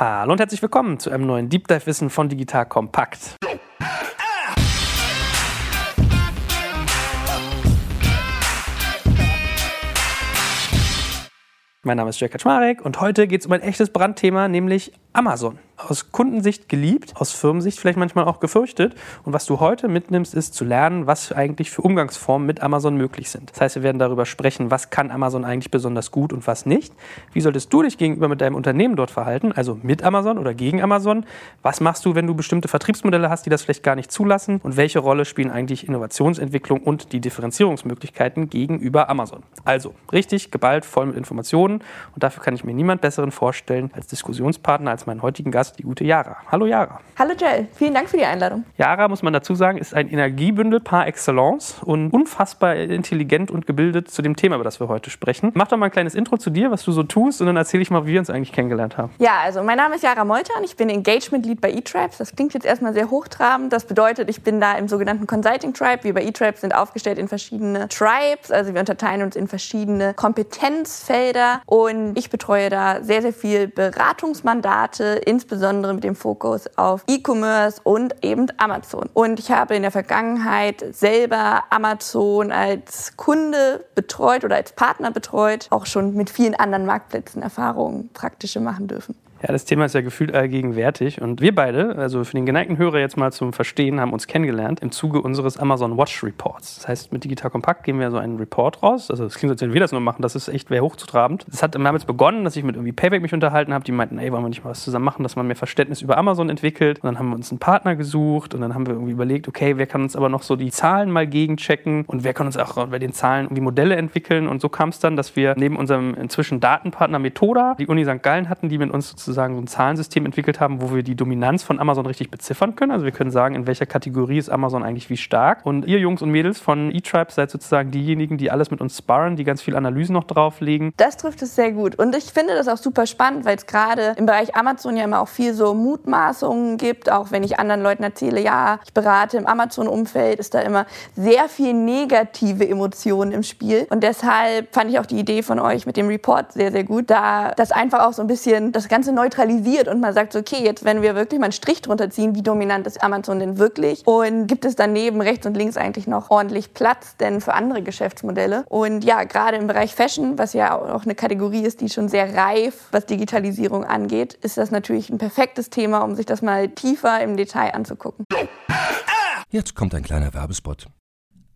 Hallo und herzlich willkommen zu einem neuen Deep Dive Wissen von Digital Kompakt. Mein Name ist Jack Kaczmarek und heute geht es um ein echtes Brandthema, nämlich Amazon aus Kundensicht geliebt, aus Firmensicht vielleicht manchmal auch gefürchtet. Und was du heute mitnimmst, ist zu lernen, was eigentlich für Umgangsformen mit Amazon möglich sind. Das heißt, wir werden darüber sprechen, was kann Amazon eigentlich besonders gut und was nicht. Wie solltest du dich gegenüber mit deinem Unternehmen dort verhalten, also mit Amazon oder gegen Amazon? Was machst du, wenn du bestimmte Vertriebsmodelle hast, die das vielleicht gar nicht zulassen? Und welche Rolle spielen eigentlich Innovationsentwicklung und die Differenzierungsmöglichkeiten gegenüber Amazon? Also richtig geballt, voll mit Informationen. Und dafür kann ich mir niemand besseren vorstellen als Diskussionspartner, als meinen heutigen Gast Gast, die gute Yara. Hallo Yara. Hallo Jell, vielen Dank für die Einladung. Yara, muss man dazu sagen, ist ein Energiebündel par excellence und unfassbar intelligent und gebildet zu dem Thema, über das wir heute sprechen. Mach doch mal ein kleines Intro zu dir, was du so tust und dann erzähle ich mal, wie wir uns eigentlich kennengelernt haben. Ja, also mein Name ist Yara Molter und ich bin Engagement Lead bei eTribes. Das klingt jetzt erstmal sehr hochtrabend. Das bedeutet, ich bin da im sogenannten Consulting Tribe. Wir bei eTribes sind aufgestellt in verschiedene Tribes. Also wir unterteilen uns in verschiedene Kompetenzfelder und ich betreue da sehr, sehr viel Beratungsmandate, insbesondere insbesondere mit dem Fokus auf E-Commerce und eben Amazon. Und ich habe in der Vergangenheit selber Amazon als Kunde betreut oder als Partner betreut, auch schon mit vielen anderen Marktplätzen Erfahrungen praktische machen dürfen. Ja, das Thema ist ja gefühlt allgegenwärtig. Und wir beide, also für den geneigten Hörer jetzt mal zum Verstehen, haben uns kennengelernt im Zuge unseres Amazon Watch Reports. Das heißt, mit Digital Kompakt geben wir so einen Report raus. Also, es klingt, als wenn wir das nur machen. Das ist echt wäre hochzutrabend. Das hat damals begonnen, dass ich mit irgendwie Payback mich unterhalten habe. Die meinten, ey, wollen wir nicht mal was zusammen machen, dass man mehr Verständnis über Amazon entwickelt. Und dann haben wir uns einen Partner gesucht und dann haben wir irgendwie überlegt, okay, wer kann uns aber noch so die Zahlen mal gegenchecken und wer kann uns auch bei den Zahlen irgendwie Modelle entwickeln. Und so kam es dann, dass wir neben unserem inzwischen Datenpartner Methoda die Uni St. Gallen hatten, die mit uns sozusagen sozusagen so ein Zahlensystem entwickelt haben, wo wir die Dominanz von Amazon richtig beziffern können. Also wir können sagen, in welcher Kategorie ist Amazon eigentlich wie stark. Und ihr Jungs und Mädels von eTribe seid sozusagen diejenigen, die alles mit uns sparren, die ganz viel Analysen noch drauflegen. Das trifft es sehr gut. Und ich finde das auch super spannend, weil es gerade im Bereich Amazon ja immer auch viel so Mutmaßungen gibt. Auch wenn ich anderen Leuten erzähle, ja, ich berate im Amazon-Umfeld, ist da immer sehr viel negative Emotionen im Spiel. Und deshalb fand ich auch die Idee von euch mit dem Report sehr, sehr gut, da das einfach auch so ein bisschen das Ganze neutralisiert und man sagt, okay, jetzt wenn wir wirklich mal einen Strich drunter ziehen, wie dominant ist Amazon denn wirklich? Und gibt es daneben rechts und links eigentlich noch ordentlich Platz denn für andere Geschäftsmodelle? Und ja, gerade im Bereich Fashion, was ja auch eine Kategorie ist, die schon sehr reif, was Digitalisierung angeht, ist das natürlich ein perfektes Thema, um sich das mal tiefer im Detail anzugucken. Jetzt kommt ein kleiner Werbespot.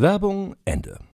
Werbung Ende.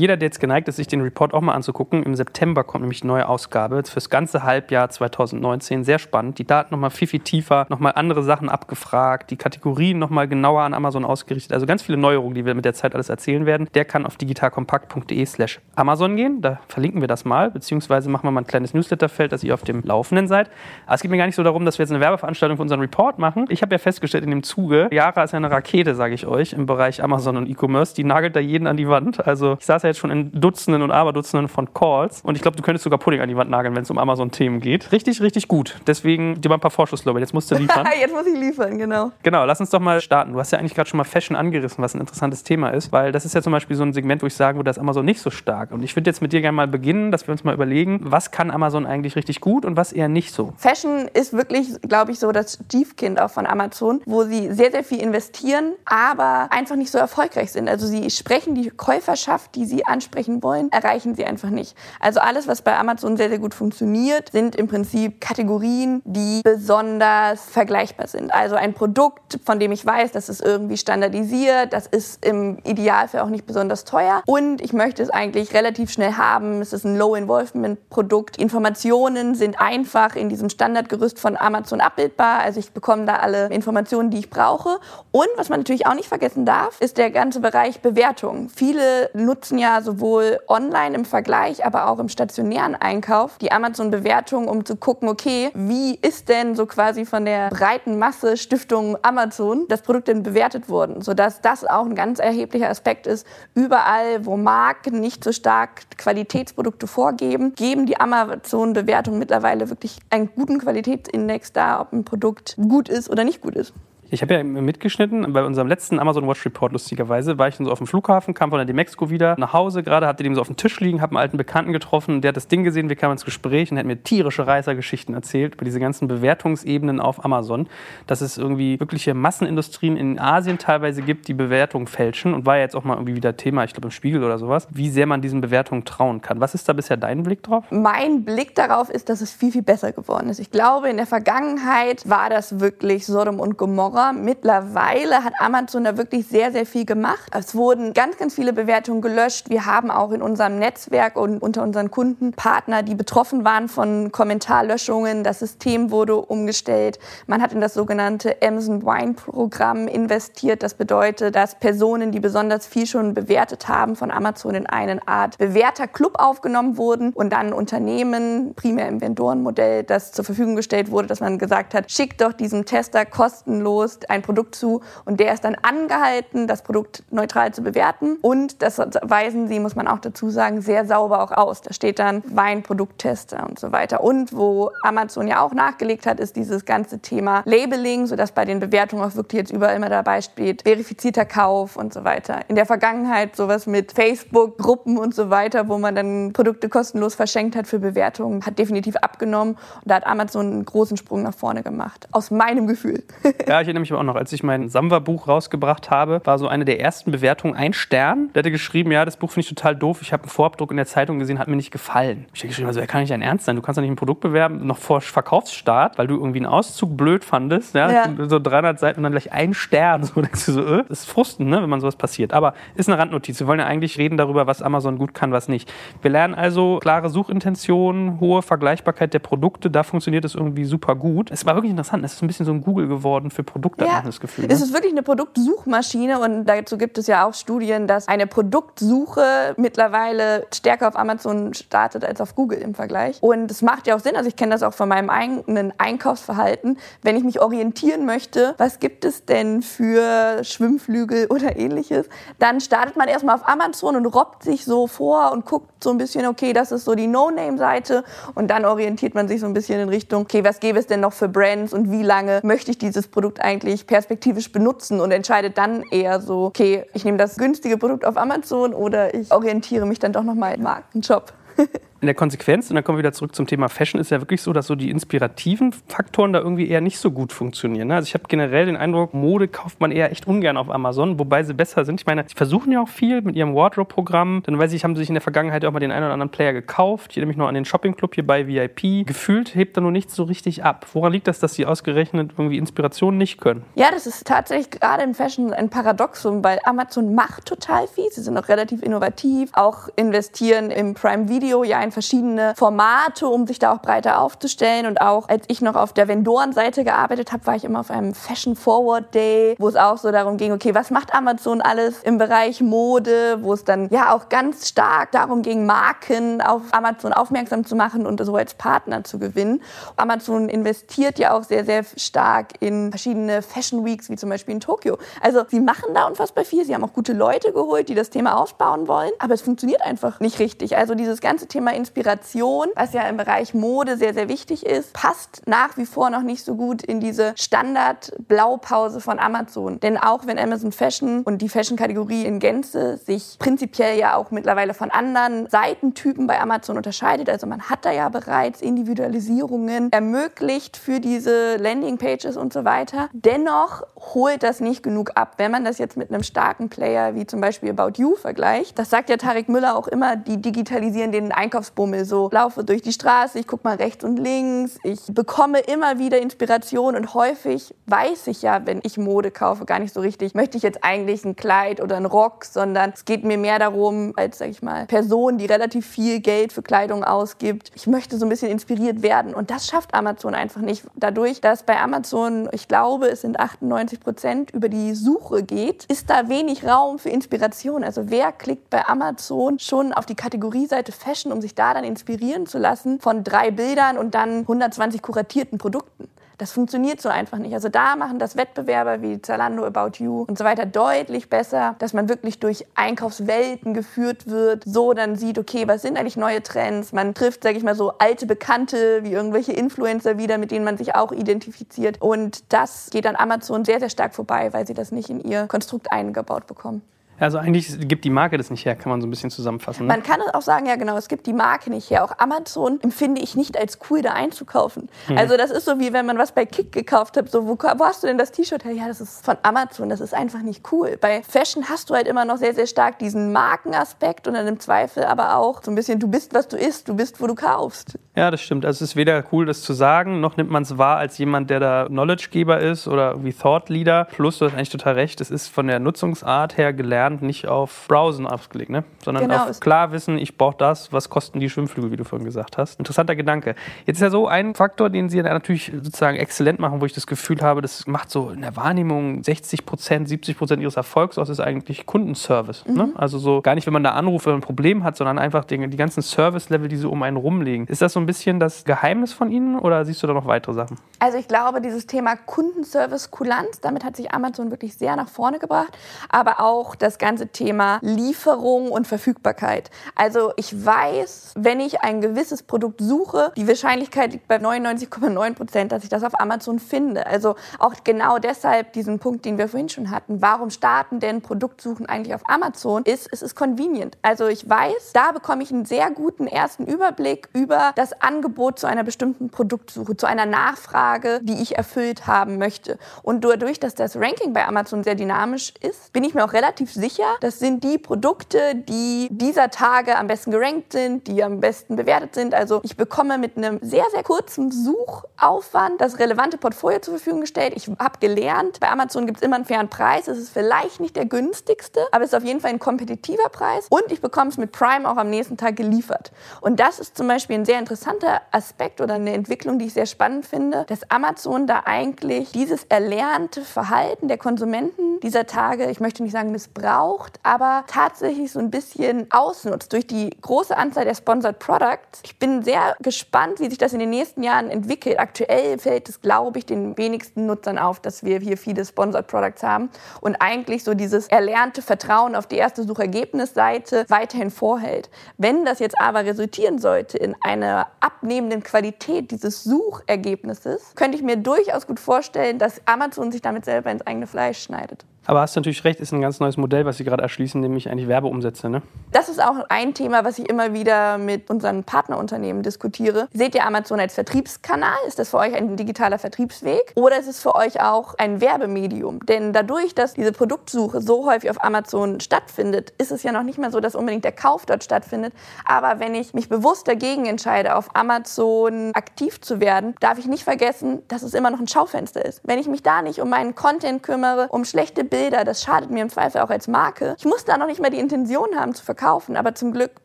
Jeder, der jetzt geneigt ist, sich den Report auch mal anzugucken, im September kommt nämlich eine neue Ausgabe fürs ganze Halbjahr 2019. Sehr spannend. Die Daten nochmal viel, viel tiefer, nochmal andere Sachen abgefragt, die Kategorien nochmal genauer an Amazon ausgerichtet. Also ganz viele Neuerungen, die wir mit der Zeit alles erzählen werden. Der kann auf digitalkompakt.de slash Amazon gehen. Da verlinken wir das mal, beziehungsweise machen wir mal ein kleines Newsletterfeld, dass ihr auf dem Laufenden seid. Aber es geht mir gar nicht so darum, dass wir jetzt eine Werbeveranstaltung für unseren Report machen. Ich habe ja festgestellt in dem Zuge, Yara ist ja eine Rakete, sage ich euch, im Bereich Amazon und E-Commerce. Die nagelt da jeden an die Wand. Also ich saß ja jetzt schon in Dutzenden und Aberdutzenden von Calls. Und ich glaube, du könntest sogar Pudding an die Wand nageln, wenn es um Amazon-Themen geht. Richtig, richtig gut. Deswegen dir mal ein paar Vorschusslorbeeren. Jetzt musst du liefern. jetzt muss ich liefern, genau. Genau, lass uns doch mal starten. Du hast ja eigentlich gerade schon mal Fashion angerissen, was ein interessantes Thema ist, weil das ist ja zum Beispiel so ein Segment, wo ich sagen würde, da ist Amazon nicht so stark. Und ich würde jetzt mit dir gerne mal beginnen, dass wir uns mal überlegen, was kann Amazon eigentlich richtig gut und was eher nicht so. Fashion ist wirklich, glaube ich, so das Stiefkind auch von Amazon, wo sie sehr, sehr viel investieren, aber einfach nicht so erfolgreich sind. Also sie sprechen die Käuferschaft, die sie sie ansprechen wollen, erreichen sie einfach nicht. Also alles, was bei Amazon sehr, sehr gut funktioniert, sind im Prinzip Kategorien, die besonders vergleichbar sind. Also ein Produkt, von dem ich weiß, das ist irgendwie standardisiert, das ist im Idealfall auch nicht besonders teuer und ich möchte es eigentlich relativ schnell haben. Es ist ein Low-Involvement-Produkt. Informationen sind einfach in diesem Standardgerüst von Amazon abbildbar. Also ich bekomme da alle Informationen, die ich brauche. Und was man natürlich auch nicht vergessen darf, ist der ganze Bereich Bewertung. Viele nutzen ja sowohl online im Vergleich, aber auch im stationären Einkauf die Amazon-Bewertung, um zu gucken, okay, wie ist denn so quasi von der breiten Masse Stiftung Amazon das Produkt denn bewertet worden, sodass das auch ein ganz erheblicher Aspekt ist. Überall, wo Marken nicht so stark Qualitätsprodukte vorgeben, geben die Amazon-Bewertungen mittlerweile wirklich einen guten Qualitätsindex da, ob ein Produkt gut ist oder nicht gut ist. Ich habe ja mitgeschnitten, bei unserem letzten Amazon Watch Report lustigerweise, war ich dann so auf dem Flughafen, kam von der Demexco wieder nach Hause, gerade hatte den so auf dem Tisch liegen, habe einen alten Bekannten getroffen, der hat das Ding gesehen, wir kamen ins Gespräch und hat mir tierische Reißergeschichten erzählt über diese ganzen Bewertungsebenen auf Amazon, dass es irgendwie wirkliche Massenindustrien in Asien teilweise gibt, die Bewertungen fälschen und war ja jetzt auch mal irgendwie wieder Thema, ich glaube im Spiegel oder sowas, wie sehr man diesen Bewertungen trauen kann. Was ist da bisher dein Blick drauf? Mein Blick darauf ist, dass es viel, viel besser geworden ist. Ich glaube, in der Vergangenheit war das wirklich Sodom und Gomorra Genre. Mittlerweile hat Amazon da wirklich sehr, sehr viel gemacht. Es wurden ganz, ganz viele Bewertungen gelöscht. Wir haben auch in unserem Netzwerk und unter unseren Kunden Partner, die betroffen waren von Kommentarlöschungen. Das System wurde umgestellt. Man hat in das sogenannte Amazon Wine Programm investiert. Das bedeutet, dass Personen, die besonders viel schon bewertet haben, von Amazon in eine Art Bewerterclub aufgenommen wurden und dann Unternehmen, primär im Vendorenmodell, das zur Verfügung gestellt wurde, dass man gesagt hat, schickt doch diesem Tester kostenlos Post ein Produkt zu und der ist dann angehalten, das Produkt neutral zu bewerten. Und das weisen sie, muss man auch dazu sagen, sehr sauber auch aus. Da steht dann Weinprodukttester und so weiter. Und wo Amazon ja auch nachgelegt hat, ist dieses ganze Thema Labeling, sodass bei den Bewertungen auch wirklich jetzt überall immer dabei steht, verifizierter Kauf und so weiter. In der Vergangenheit sowas mit Facebook-Gruppen und so weiter, wo man dann Produkte kostenlos verschenkt hat für Bewertungen, hat definitiv abgenommen. Und da hat Amazon einen großen Sprung nach vorne gemacht. Aus meinem Gefühl. Ja, ich aber auch noch, als ich mein Samba-Buch rausgebracht habe, war so eine der ersten Bewertungen ein Stern. Der hatte geschrieben, ja, das Buch finde ich total doof. Ich habe einen Vorabdruck in der Zeitung gesehen, hat mir nicht gefallen. Ich habe geschrieben, also, wer kann nicht dein Ernst sein? Du kannst doch nicht ein Produkt bewerben, noch vor Verkaufsstart, weil du irgendwie einen Auszug blöd fandest. Ja? ja. So 300 Seiten und dann gleich ein Stern. So denkst du so, äh, das ist frustrend, ne, wenn man sowas passiert. Aber ist eine Randnotiz. Wir wollen ja eigentlich reden darüber, was Amazon gut kann, was nicht. Wir lernen also klare Suchintention, hohe Vergleichbarkeit der Produkte. Da funktioniert es irgendwie super gut. Es war wirklich interessant. Es ist ein bisschen so ein Google geworden für Produkte. Ja, das Gefühl. Ne? Es ist wirklich eine Produktsuchmaschine und dazu gibt es ja auch Studien, dass eine Produktsuche mittlerweile stärker auf Amazon startet als auf Google im Vergleich. Und es macht ja auch Sinn, also ich kenne das auch von meinem eigenen Einkaufsverhalten, wenn ich mich orientieren möchte, was gibt es denn für Schwimmflügel oder ähnliches, dann startet man erstmal auf Amazon und robbt sich so vor und guckt so ein bisschen, okay, das ist so die No-Name-Seite und dann orientiert man sich so ein bisschen in Richtung, okay, was gäbe es denn noch für Brands und wie lange möchte ich dieses Produkt eigentlich perspektivisch benutzen und entscheidet dann eher so, okay, ich nehme das günstige Produkt auf Amazon oder ich orientiere mich dann doch nochmal im Markenshop. in der Konsequenz, und dann kommen wir wieder zurück zum Thema Fashion, ist ja wirklich so, dass so die inspirativen Faktoren da irgendwie eher nicht so gut funktionieren. Ne? Also ich habe generell den Eindruck, Mode kauft man eher echt ungern auf Amazon, wobei sie besser sind. Ich meine, sie versuchen ja auch viel mit ihrem Wardrobe-Programm. Dann weiß ich, haben sie sich in der Vergangenheit auch mal den einen oder anderen Player gekauft. Ich mich noch an den Shopping-Club hier bei VIP. Gefühlt hebt da nur nichts so richtig ab. Woran liegt das, dass sie ausgerechnet irgendwie Inspirationen nicht können? Ja, das ist tatsächlich gerade im Fashion ein Paradoxum, weil Amazon macht total viel. Sie sind auch relativ innovativ, auch investieren im Prime Video ja in verschiedene Formate, um sich da auch breiter aufzustellen. Und auch als ich noch auf der Vendorenseite gearbeitet habe, war ich immer auf einem Fashion Forward Day, wo es auch so darum ging, okay, was macht Amazon alles im Bereich Mode, wo es dann ja auch ganz stark darum ging, Marken auf Amazon aufmerksam zu machen und so als Partner zu gewinnen. Amazon investiert ja auch sehr, sehr stark in verschiedene Fashion Weeks, wie zum Beispiel in Tokio. Also sie machen da unfassbar viel. Sie haben auch gute Leute geholt, die das Thema ausbauen wollen, aber es funktioniert einfach nicht richtig. Also dieses ganze Thema Inspiration, was ja im Bereich Mode sehr, sehr wichtig ist, passt nach wie vor noch nicht so gut in diese Standard-Blaupause von Amazon. Denn auch wenn Amazon Fashion und die Fashion-Kategorie in Gänze sich prinzipiell ja auch mittlerweile von anderen Seitentypen bei Amazon unterscheidet, also man hat da ja bereits Individualisierungen ermöglicht für diese Landing-Pages und so weiter. Dennoch holt das nicht genug ab, wenn man das jetzt mit einem starken Player wie zum Beispiel About You vergleicht. Das sagt ja Tarek Müller auch immer, die digitalisieren den Einkaufsbummel so. Laufe durch die Straße, ich gucke mal rechts und links, ich bekomme immer wieder Inspiration und häufig weiß ich ja, wenn ich Mode kaufe, gar nicht so richtig, möchte ich jetzt eigentlich ein Kleid oder einen Rock, sondern es geht mir mehr darum, als, sag ich mal, Person, die relativ viel Geld für Kleidung ausgibt. Ich möchte so ein bisschen inspiriert werden und das schafft Amazon einfach nicht. Dadurch, dass bei Amazon, ich glaube, es sind 98 Prozent über die Suche geht, ist da wenig Raum für Inspiration. Also wer klickt bei Amazon schon auf die Kategorieseite Fashion, um sich da dann inspirieren zu lassen von drei Bildern und dann 120 kuratierten Produkten? Das funktioniert so einfach nicht. Also da machen das Wettbewerber wie Zalando, About You und so weiter deutlich besser, dass man wirklich durch Einkaufswelten geführt wird, so dann sieht, okay, was sind eigentlich neue Trends? Man trifft, sage ich mal so, alte Bekannte wie irgendwelche Influencer wieder, mit denen man sich auch identifiziert. Und das geht an Amazon sehr, sehr stark vorbei, weil sie das nicht in ihr Konstrukt eingebaut bekommen. Also eigentlich gibt die Marke das nicht her, kann man so ein bisschen zusammenfassen. Ne? Man kann auch sagen, ja genau, es gibt die Marke nicht her. Auch Amazon empfinde ich nicht als cool, da einzukaufen. Mhm. Also das ist so wie wenn man was bei Kick gekauft hat, so wo, wo hast du denn das T-Shirt her? Ja, das ist von Amazon, das ist einfach nicht cool. Bei Fashion hast du halt immer noch sehr, sehr stark diesen Markenaspekt und dann im Zweifel aber auch so ein bisschen, du bist, was du isst, du bist, wo du kaufst. Ja, das stimmt. Also es ist weder cool, das zu sagen, noch nimmt man es wahr als jemand, der da Knowledgegeber ist oder wie Thought Leader. Plus, du hast eigentlich total recht, es ist von der Nutzungsart her gelernt, gelernt, nicht auf Browsen ausgelegt, ne? sondern genau. auf klar wissen, ich brauche das, was kosten die Schwimmflüge, wie du vorhin gesagt hast. Interessanter Gedanke. Jetzt ist ja so ein Faktor, den Sie natürlich sozusagen exzellent machen, wo ich das Gefühl habe, das macht so in der Wahrnehmung 60 Prozent, 70 Prozent Ihres Erfolgs aus, ist eigentlich Kundenservice. Ne? Mhm. Ne? Also so gar nicht, wenn man da anruft, wenn man ein Problem hat, sondern einfach die, die ganzen Service-Level, die so um einen rumliegen. Ist das so ein bisschen das Geheimnis von Ihnen oder siehst du da noch weitere Sachen? Also ich glaube, dieses Thema Kundenservice, Kulanz, damit hat sich Amazon wirklich sehr nach vorne gebracht, aber auch das ganze Thema Lieferung und Verfügbarkeit. Also ich weiß, wenn ich ein gewisses Produkt suche, die Wahrscheinlichkeit liegt bei 99,9 Prozent, dass ich das auf Amazon finde. Also auch genau deshalb diesen Punkt, den wir vorhin schon hatten. Warum starten denn Produktsuchen eigentlich auf Amazon? Ist, es ist convenient. Also ich weiß, da bekomme ich einen sehr guten ersten Überblick über das Angebot zu einer bestimmten Produktsuche, zu einer Nachfrage, die ich erfüllt haben möchte. Und dadurch, dass das Ranking bei Amazon sehr dynamisch ist, bin ich mir auch relativ sicher, das sind die Produkte, die dieser Tage am besten gerankt sind, die am besten bewertet sind. Also ich bekomme mit einem sehr, sehr kurzen Suchaufwand das relevante Portfolio zur Verfügung gestellt. Ich habe gelernt, bei Amazon gibt es immer einen fairen Preis. Es ist vielleicht nicht der günstigste, aber es ist auf jeden Fall ein kompetitiver Preis. Und ich bekomme es mit Prime auch am nächsten Tag geliefert. Und das ist zum Beispiel ein sehr interessanter Aspekt oder eine Entwicklung, die ich sehr spannend finde, dass Amazon da eigentlich dieses erlernte Verhalten der Konsumenten dieser Tage, ich möchte nicht sagen missbraucht, versucht, aber tatsächlich so ein bisschen ausnutzt durch die große Anzahl der Sponsored Products. Ich bin sehr gespannt, wie sich das in den nächsten Jahren entwickelt. Aktuell fällt es, glaube ich, den wenigsten Nutzern auf, dass wir hier viele Sponsored Products haben und eigentlich so dieses erlernte Vertrauen auf die erste Suchergebnisseite weiterhin vorhält. Wenn das jetzt aber resultieren sollte in einer abnehmenden Qualität dieses Suchergebnisses, könnte ich mir durchaus gut vorstellen, dass Amazon sich damit selber ins eigene Fleisch schneidet. Aber hast du natürlich recht, ist ein ganz neues Modell, was Sie gerade erschließen, nämlich eigentlich Werbeumsätze. Ne? Das ist auch ein Thema, was ich immer wieder mit unseren Partnerunternehmen diskutiere. Seht ihr Amazon als Vertriebskanal? Ist das für euch ein digitaler Vertriebsweg? Oder ist es für euch auch ein Werbemedium? Denn dadurch, dass diese Produktsuche so häufig auf Amazon stattfindet, ist es ja noch nicht mehr so, dass unbedingt der Kauf dort stattfindet. Aber wenn ich mich bewusst dagegen entscheide, auf Amazon aktiv zu werden, darf ich nicht vergessen, dass es immer noch ein Schaufenster ist. Wenn ich mich da nicht um meinen Content kümmere, um schlechte Bilder, Bilder, das schadet mir im Zweifel auch als Marke. Ich muss da noch nicht mal die Intention haben zu verkaufen, aber zum Glück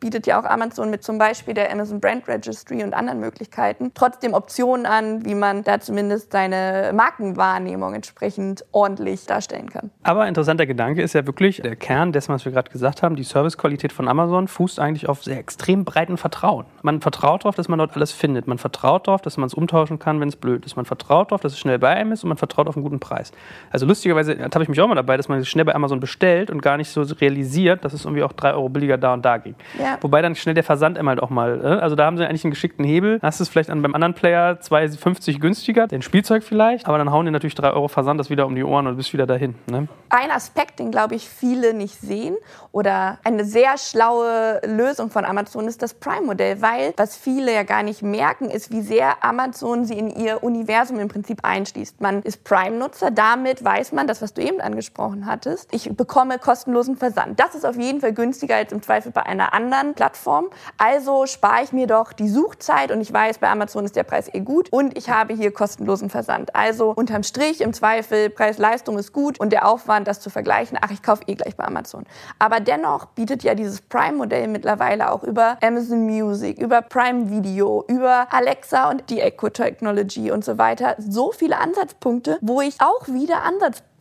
bietet ja auch Amazon mit zum Beispiel der Amazon Brand Registry und anderen Möglichkeiten trotzdem Optionen an, wie man da zumindest seine Markenwahrnehmung entsprechend ordentlich darstellen kann. Aber interessanter Gedanke ist ja wirklich der Kern dessen, was wir gerade gesagt haben. Die Servicequalität von Amazon fußt eigentlich auf sehr extrem breiten Vertrauen. Man vertraut darauf, dass man dort alles findet. Man vertraut darauf, dass man es umtauschen kann, wenn es blöd ist. Man vertraut darauf, dass es schnell bei einem ist und man vertraut auf einen guten Preis. Also lustigerweise habe ich mich auch mal dabei dass man schnell bei Amazon bestellt und gar nicht so realisiert, dass es irgendwie auch drei Euro billiger da und da ging. Ja. Wobei dann schnell der Versand immer halt auch mal, äh, also da haben sie eigentlich einen geschickten Hebel. Hast du es vielleicht an, beim anderen Player 2,50 günstiger, den Spielzeug vielleicht, aber dann hauen die natürlich drei Euro Versand das wieder um die Ohren und bist wieder dahin. Ne? Ein Aspekt, den glaube ich viele nicht sehen oder eine sehr schlaue Lösung von Amazon ist das Prime-Modell, weil was viele ja gar nicht merken, ist, wie sehr Amazon sie in ihr Universum im Prinzip einschließt. Man ist Prime-Nutzer, damit weiß man, das, was du eben angesprochen hattest, ich bekomme kostenlosen Versand. Das ist auf jeden Fall günstiger als im Zweifel bei einer anderen Plattform. Also spare ich mir doch die Suchzeit und ich weiß, bei Amazon ist der Preis eh gut und ich habe hier kostenlosen Versand. Also unterm Strich im Zweifel Preis-Leistung ist gut und der Aufwand, das zu vergleichen, ach, ich kaufe eh gleich bei Amazon. Aber dennoch bietet ja dieses Prime-Modell mittlerweile auch über Amazon Music, über Prime Video, über Alexa und die Echo Technology und so weiter so viele Ansatzpunkte, wo ich auch wieder Ansatzpunkte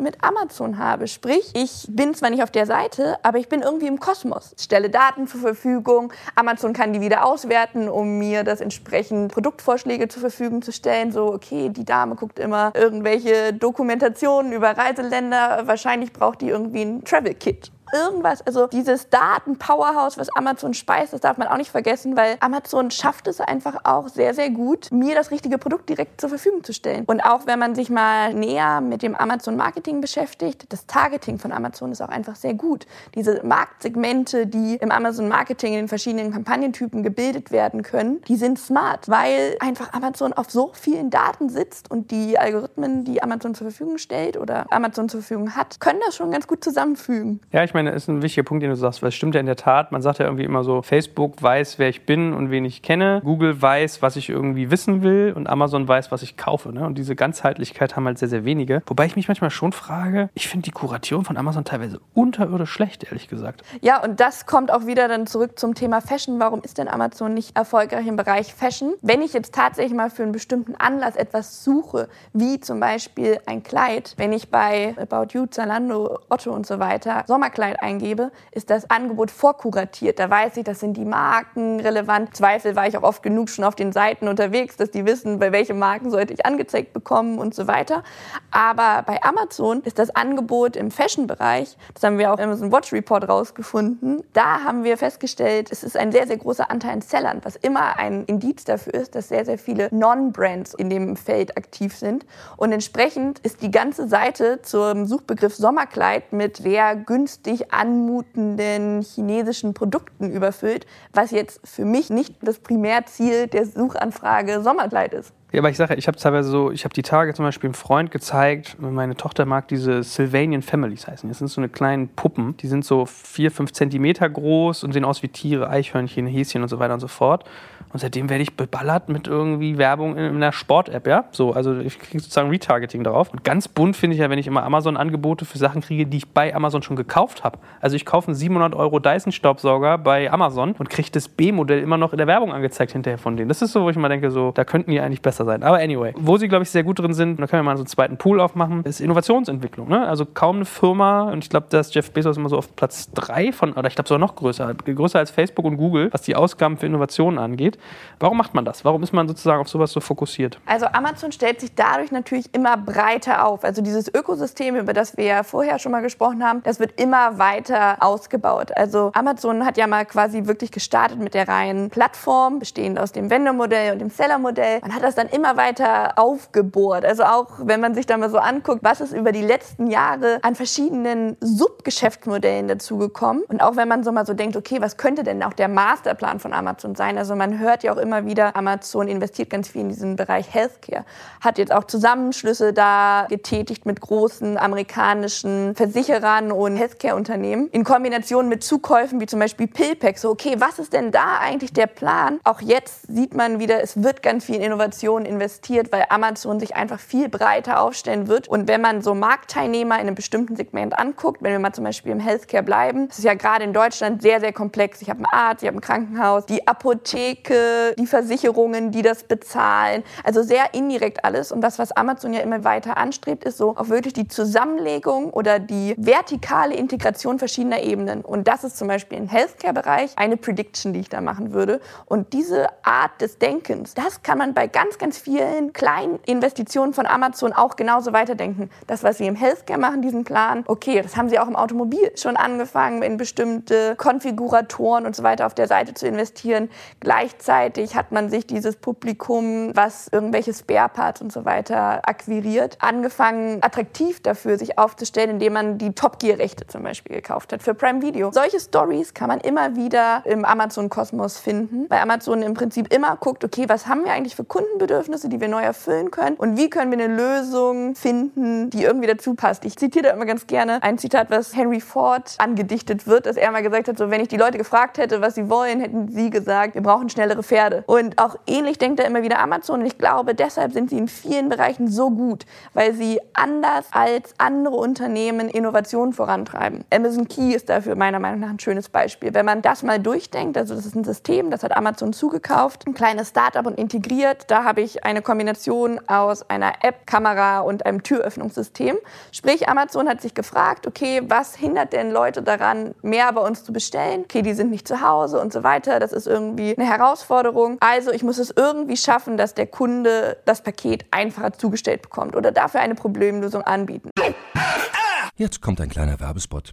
mit Amazon habe. Sprich, ich bin zwar nicht auf der Seite, aber ich bin irgendwie im Kosmos. Ich stelle Daten zur Verfügung. Amazon kann die wieder auswerten, um mir das entsprechend Produktvorschläge zur Verfügung zu stellen. So, okay, die Dame guckt immer irgendwelche Dokumentationen über Reiseländer. Wahrscheinlich braucht die irgendwie ein Travel Kit irgendwas, also dieses Daten-Powerhouse, was Amazon speist, das darf man auch nicht vergessen, weil Amazon schafft es einfach auch sehr, sehr gut, mir das richtige Produkt direkt zur Verfügung zu stellen. Und auch wenn man sich mal näher mit dem Amazon-Marketing beschäftigt, das Targeting von Amazon ist auch einfach sehr gut. Diese Marktsegmente, die im Amazon-Marketing in den verschiedenen Kampagnentypen gebildet werden können, die sind smart, weil einfach Amazon auf so vielen Daten sitzt und die Algorithmen, die Amazon zur Verfügung stellt oder Amazon zur Verfügung hat, können das schon ganz gut zusammenfügen. Ja, ich meine, das ist ein wichtiger Punkt, den du sagst, weil es stimmt ja in der Tat. Man sagt ja irgendwie immer so, Facebook weiß, wer ich bin und wen ich kenne. Google weiß, was ich irgendwie wissen will und Amazon weiß, was ich kaufe. Ne? Und diese Ganzheitlichkeit haben halt sehr, sehr wenige. Wobei ich mich manchmal schon frage, ich finde die Kuration von Amazon teilweise unterirdisch schlecht, ehrlich gesagt. Ja, und das kommt auch wieder dann zurück zum Thema Fashion. Warum ist denn Amazon nicht erfolgreich im Bereich Fashion? Wenn ich jetzt tatsächlich mal für einen bestimmten Anlass etwas suche, wie zum Beispiel ein Kleid, wenn ich bei About You, Zalando, Otto und so weiter Sommerkleid eingebe, ist das Angebot vorkuratiert. Da weiß ich, das sind die Marken relevant. Zweifel war ich auch oft genug schon auf den Seiten unterwegs, dass die wissen, bei welchen Marken sollte ich angezeigt bekommen und so weiter. Aber bei Amazon ist das Angebot im Fashion-Bereich, das haben wir auch im Amazon Watch Report rausgefunden, da haben wir festgestellt, es ist ein sehr, sehr großer Anteil an Sellern, was immer ein Indiz dafür ist, dass sehr, sehr viele Non-Brands in dem Feld aktiv sind. Und entsprechend ist die ganze Seite zum Suchbegriff Sommerkleid mit sehr günstig anmutenden chinesischen Produkten überfüllt, was jetzt für mich nicht das Primärziel der Suchanfrage Sommerkleid ist. Ja, aber ich sage, ich habe teilweise so, ich habe die Tage zum Beispiel einem Freund gezeigt, meine Tochter mag diese Sylvanian Families heißen. Das sind so eine kleinen Puppen, die sind so vier, fünf Zentimeter groß und sehen aus wie Tiere, Eichhörnchen, Häschen und so weiter und so fort. Und seitdem werde ich beballert mit irgendwie Werbung in, einer Sport-App, ja. So, also ich kriege sozusagen Retargeting darauf. Und ganz bunt finde ich ja, wenn ich immer Amazon-Angebote für Sachen kriege, die ich bei Amazon schon gekauft habe. Also ich kaufe einen 700 Euro Dyson-Staubsauger bei Amazon und kriege das B-Modell immer noch in der Werbung angezeigt hinterher von denen. Das ist so, wo ich mal denke, so, da könnten die eigentlich besser sein. Aber anyway, wo sie, glaube ich, sehr gut drin sind, da können wir mal so einen zweiten Pool aufmachen, ist Innovationsentwicklung. Ne? Also kaum eine Firma, und ich glaube, dass Jeff Bezos immer so auf Platz 3 von, oder ich glaube sogar noch größer, größer als Facebook und Google, was die Ausgaben für Innovationen angeht. Warum macht man das? Warum ist man sozusagen auf sowas so fokussiert? Also Amazon stellt sich dadurch natürlich immer breiter auf. Also dieses Ökosystem, über das wir ja vorher schon mal gesprochen haben, das wird immer weiter ausgebaut. Also Amazon hat ja mal quasi wirklich gestartet mit der reinen Plattform, bestehend aus dem Vendor-Modell und dem Seller-Modell. Man hat das dann immer weiter aufgebohrt. Also auch wenn man sich da mal so anguckt, was ist über die letzten Jahre an verschiedenen Subgeschäftsmodellen dazugekommen. Und auch wenn man so mal so denkt, okay, was könnte denn auch der Masterplan von Amazon sein? Also man hört ja auch immer wieder, Amazon investiert ganz viel in diesen Bereich Healthcare, hat jetzt auch Zusammenschlüsse da getätigt mit großen amerikanischen Versicherern und Healthcare-Unternehmen in Kombination mit Zukäufen wie zum Beispiel Pillpack. So, okay, was ist denn da eigentlich der Plan? Auch jetzt sieht man wieder, es wird ganz viel in Innovation investiert, weil Amazon sich einfach viel breiter aufstellen wird. Und wenn man so Marktteilnehmer in einem bestimmten Segment anguckt, wenn wir mal zum Beispiel im Healthcare bleiben, das ist ja gerade in Deutschland sehr, sehr komplex. Ich habe einen Arzt, ich habe ein Krankenhaus, die Apotheke Apotheke, die Versicherungen, die das bezahlen. Also sehr indirekt alles. Und das, was Amazon ja immer weiter anstrebt, ist so auch wirklich die Zusammenlegung oder die vertikale Integration verschiedener Ebenen. Und das ist zum Beispiel im Healthcare-Bereich eine Prediction, die ich da machen würde. Und diese Art des Denkens, das kann man bei ganz, ganz vielen kleinen Investitionen von Amazon auch genauso weiterdenken. Das, was sie im Healthcare machen, diesen Plan, okay, das haben sie auch im Automobil schon angefangen, in bestimmte Konfiguratoren und so weiter auf der Seite zu investieren. Gleichzeitig hat man sich dieses Publikum, was irgendwelche Spareparts und so weiter akquiriert, angefangen, attraktiv dafür sich aufzustellen, indem man die Top Gear-Rechte zum Beispiel gekauft hat für Prime Video. Solche Stories kann man immer wieder im Amazon-Kosmos finden, weil Amazon im Prinzip immer guckt, okay, was haben wir eigentlich für Kundenbedürfnisse, die wir neu erfüllen können und wie können wir eine Lösung finden, die irgendwie dazu passt. Ich zitiere da immer ganz gerne ein Zitat, was Henry Ford angedichtet wird, dass er mal gesagt hat, so wenn ich die Leute gefragt hätte, was sie wollen, hätten sie gesagt, wir brauchen schnellere Pferde. Und auch ähnlich denkt er immer wieder Amazon und ich glaube, deshalb sind sie in vielen Bereichen so gut, weil sie anders als andere Unternehmen Innovationen vorantreiben. Amazon Key ist dafür meiner Meinung nach ein schönes Beispiel. Wenn man das mal durchdenkt, also das ist ein System, das hat Amazon zugekauft, ein kleines Startup und integriert. Da habe ich eine Kombination aus einer App, Kamera und einem Türöffnungssystem. Sprich, Amazon hat sich gefragt, okay, was hindert denn Leute daran, mehr bei uns zu bestellen? Okay, die sind nicht zu Hause und so weiter. Das ist irgendwie eine Herausforderung. Also ich muss es irgendwie schaffen, dass der Kunde das Paket einfacher zugestellt bekommt oder dafür eine Problemlösung anbieten. Jetzt kommt ein kleiner Werbespot.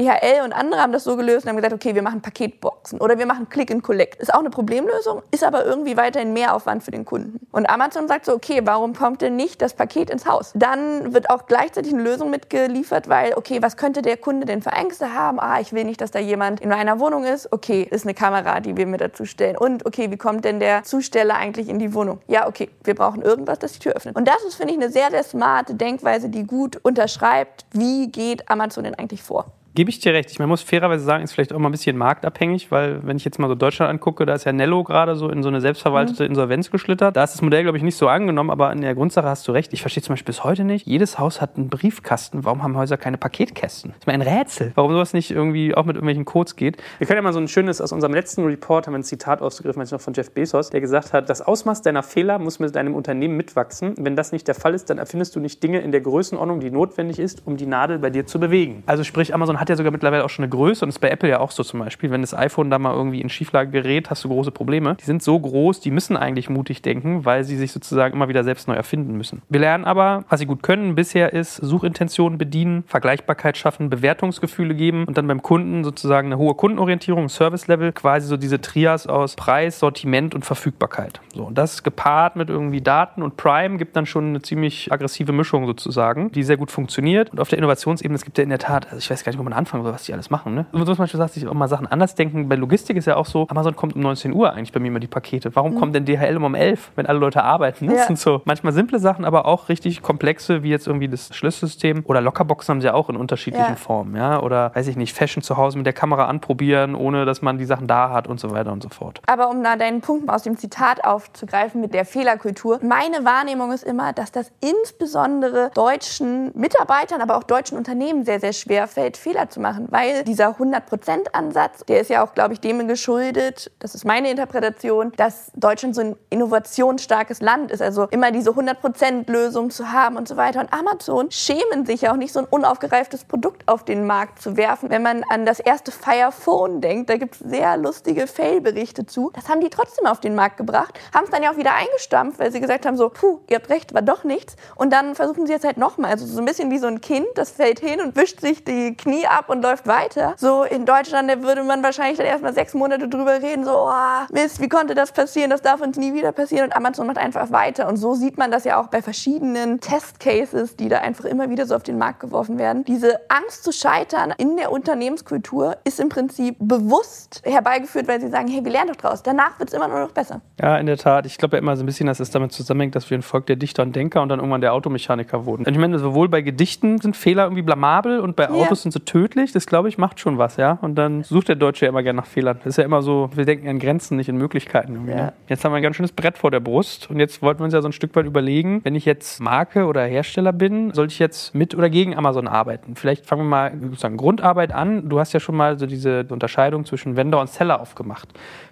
DHL und andere haben das so gelöst und haben gesagt, okay, wir machen Paketboxen oder wir machen Click and Collect. Ist auch eine Problemlösung, ist aber irgendwie weiterhin Mehraufwand für den Kunden. Und Amazon sagt so, okay, warum kommt denn nicht das Paket ins Haus? Dann wird auch gleichzeitig eine Lösung mitgeliefert, weil, okay, was könnte der Kunde denn für Ängste haben? Ah, ich will nicht, dass da jemand in meiner Wohnung ist. Okay, ist eine Kamera, die wir mir dazu stellen. Und okay, wie kommt denn der Zusteller eigentlich in die Wohnung? Ja, okay, wir brauchen irgendwas, das die Tür öffnet. Und das ist, finde ich, eine sehr, sehr smarte Denkweise, die gut unterschreibt, wie geht Amazon denn eigentlich vor. Gebe ich dir recht. Ich meine, muss fairerweise sagen, ist vielleicht auch mal ein bisschen marktabhängig, weil wenn ich jetzt mal so Deutschland angucke, da ist ja Nello gerade so in so eine selbstverwaltete Insolvenz geschlittert. Da ist das Modell, glaube ich, nicht so angenommen, aber in der Grundsache hast du recht. Ich verstehe zum Beispiel bis heute nicht. Jedes Haus hat einen Briefkasten. Warum haben Häuser keine Paketkästen? Das ist mir ein Rätsel. Warum sowas nicht irgendwie auch mit irgendwelchen Codes geht. Wir können ja mal so ein schönes, aus unserem letzten Report haben wir ein Zitat ausgegriffen, noch von Jeff Bezos, der gesagt hat, das Ausmaß deiner Fehler muss mit deinem Unternehmen mitwachsen. Wenn das nicht der Fall ist, dann erfindest du nicht Dinge in der Größenordnung, die notwendig ist, um die Nadel bei dir zu bewegen. Also sprich, Amazon hat ja sogar mittlerweile auch schon eine Größe und ist bei Apple ja auch so zum Beispiel. Wenn das iPhone da mal irgendwie in Schieflage gerät, hast du große Probleme. Die sind so groß, die müssen eigentlich mutig denken, weil sie sich sozusagen immer wieder selbst neu erfinden müssen. Wir lernen aber, was sie gut können bisher ist, Suchintentionen bedienen, Vergleichbarkeit schaffen, Bewertungsgefühle geben und dann beim Kunden sozusagen eine hohe Kundenorientierung, Service-Level, quasi so diese Trias aus Preis, Sortiment und Verfügbarkeit. So, und das gepaart mit irgendwie Daten und Prime gibt dann schon eine ziemlich aggressive Mischung sozusagen, die sehr gut funktioniert. Und auf der Innovationsebene, es gibt ja in der Tat, also ich weiß gar nicht, wo man anfangen soll, was die alles machen. Ne? Und so zum Beispiel sagst du auch mal Sachen anders denken. Bei Logistik ist ja auch so, Amazon kommt um 19 Uhr eigentlich bei mir immer die Pakete. Warum mhm. kommt denn DHL immer um 11, wenn alle Leute arbeiten? Das ja. sind so manchmal simple Sachen, aber auch richtig komplexe, wie jetzt irgendwie das Schlüsselsystem. Oder Lockerboxen haben sie ja auch in unterschiedlichen ja. Formen. Ja? Oder weiß ich nicht, Fashion zu Hause mit der Kamera anprobieren, ohne dass man die Sachen da hat und so weiter und so fort. Aber um da deinen Punkt aus dem Zitat aufzugreifen mit der Fehlerkultur, meine Wahrnehmung ist immer, dass das insbesondere deutschen Mitarbeitern, aber auch deutschen Unternehmen sehr, sehr schwer fällt, Fehler zu machen, weil dieser 100%-Ansatz, der ist ja auch, glaube ich, dem geschuldet, das ist meine Interpretation, dass Deutschland so ein innovationsstarkes Land ist, also immer diese 100%-Lösung zu haben und so weiter. Und Amazon schämen sich ja auch nicht, so ein unaufgereiftes Produkt auf den Markt zu werfen. Wenn man an das erste Fire Phone denkt, da gibt es sehr lustige Fail-Berichte zu. Das haben die trotzdem auf den Markt gebracht, haben es dann ja auch wieder eingestampft, weil sie gesagt haben, so, puh, ihr habt recht, war doch nichts. Und dann versuchen sie jetzt halt nochmal, also so ein bisschen wie so ein Kind, das fällt hin und wischt sich die Knie ab und läuft weiter. So in Deutschland würde man wahrscheinlich dann erstmal sechs Monate drüber reden, so, oh, Mist, wie konnte das passieren? Das darf uns nie wieder passieren. Und Amazon macht einfach weiter. Und so sieht man das ja auch bei verschiedenen Testcases, die da einfach immer wieder so auf den Markt geworfen werden. Diese Angst zu scheitern in der Unternehmenskultur ist im Prinzip bewusst herbeigeführt, weil sie sagen, hey, wir lernen doch draus. Danach wird es immer nur noch besser. Ja, in der Tat. Ich glaube ja immer so ein bisschen, dass es damit zusammenhängt, dass wir ein Volk der Dichter und Denker und dann irgendwann der Automechaniker wurden. Und ich meine, sowohl bei Gedichten sind Fehler irgendwie blamabel und bei Autos ja. sind sie tödlich. Das, glaube ich, macht schon was, ja. Und dann sucht der Deutsche ja immer gerne nach Fehlern. Das ist ja immer so, wir denken an Grenzen, nicht in Möglichkeiten. Ja. Ne? Jetzt haben wir ein ganz schönes Brett vor der Brust und jetzt wollten wir uns ja so ein Stück weit überlegen, wenn ich jetzt Marke oder Hersteller bin, sollte ich jetzt mit oder gegen Amazon arbeiten? Vielleicht fangen wir mal sozusagen Grundarbeit an. Du hast ja schon mal so diese Unterscheidung zwischen Vendor und Seller aufgemacht.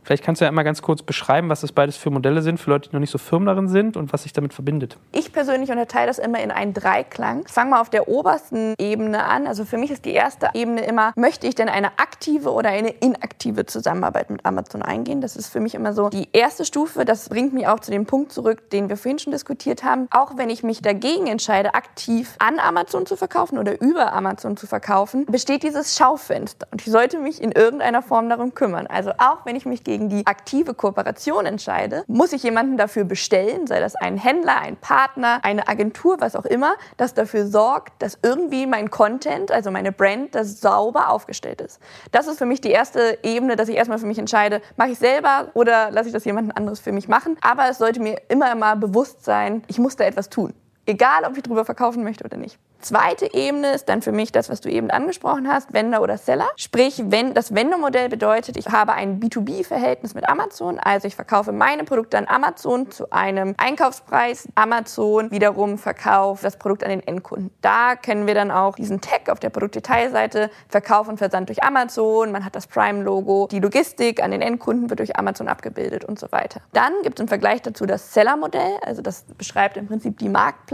Vielleicht kannst du ja einmal ganz kurz beschreiben, was das beides für Modelle sind, für Leute, die noch nicht so firm darin sind und was sich damit verbindet. Ich persönlich unterteile das immer in einen Dreiklang. Ich fange mal auf der obersten Ebene an. Also für mich ist die erste Ebene immer, möchte ich denn eine aktive oder eine inaktive Zusammenarbeit mit Amazon eingehen? Das ist für mich immer so die erste Stufe. Das bringt mich auch zu dem Punkt zurück, den wir vorhin schon diskutiert haben. Auch wenn ich mich dagegen entscheide, aktiv an Amazon zu verkaufen oder über Amazon zu verkaufen, besteht dieses Schaufenster. Und ich sollte mich in irgendeiner Form darum kümmern. Also auch wenn ich mich gegen die aktive Kooperation entscheide, muss ich jemanden dafür bestellen, sei das ein Händler, ein Partner, eine Agentur, was auch immer, das dafür sorgt, dass irgendwie mein Content, also meine Brand, das sauber aufgestellt ist. Das ist für mich die erste Ebene, dass ich erstmal für mich entscheide, mache ich selber oder lasse ich das jemand anderes für mich machen. Aber es sollte mir immer mal bewusst sein, ich muss da etwas tun. Egal, ob ich drüber verkaufen möchte oder nicht. Zweite Ebene ist dann für mich das, was du eben angesprochen hast, Vendor oder Seller. Sprich, wenn das Vendor-Modell bedeutet, ich habe ein B2B-Verhältnis mit Amazon, also ich verkaufe meine Produkte an Amazon zu einem Einkaufspreis. Amazon wiederum verkauft das Produkt an den Endkunden. Da kennen wir dann auch diesen Tag auf der Produktdetailseite, Verkauf und Versand durch Amazon, man hat das Prime-Logo, die Logistik an den Endkunden wird durch Amazon abgebildet und so weiter. Dann gibt es im Vergleich dazu das Seller-Modell, also das beschreibt im Prinzip die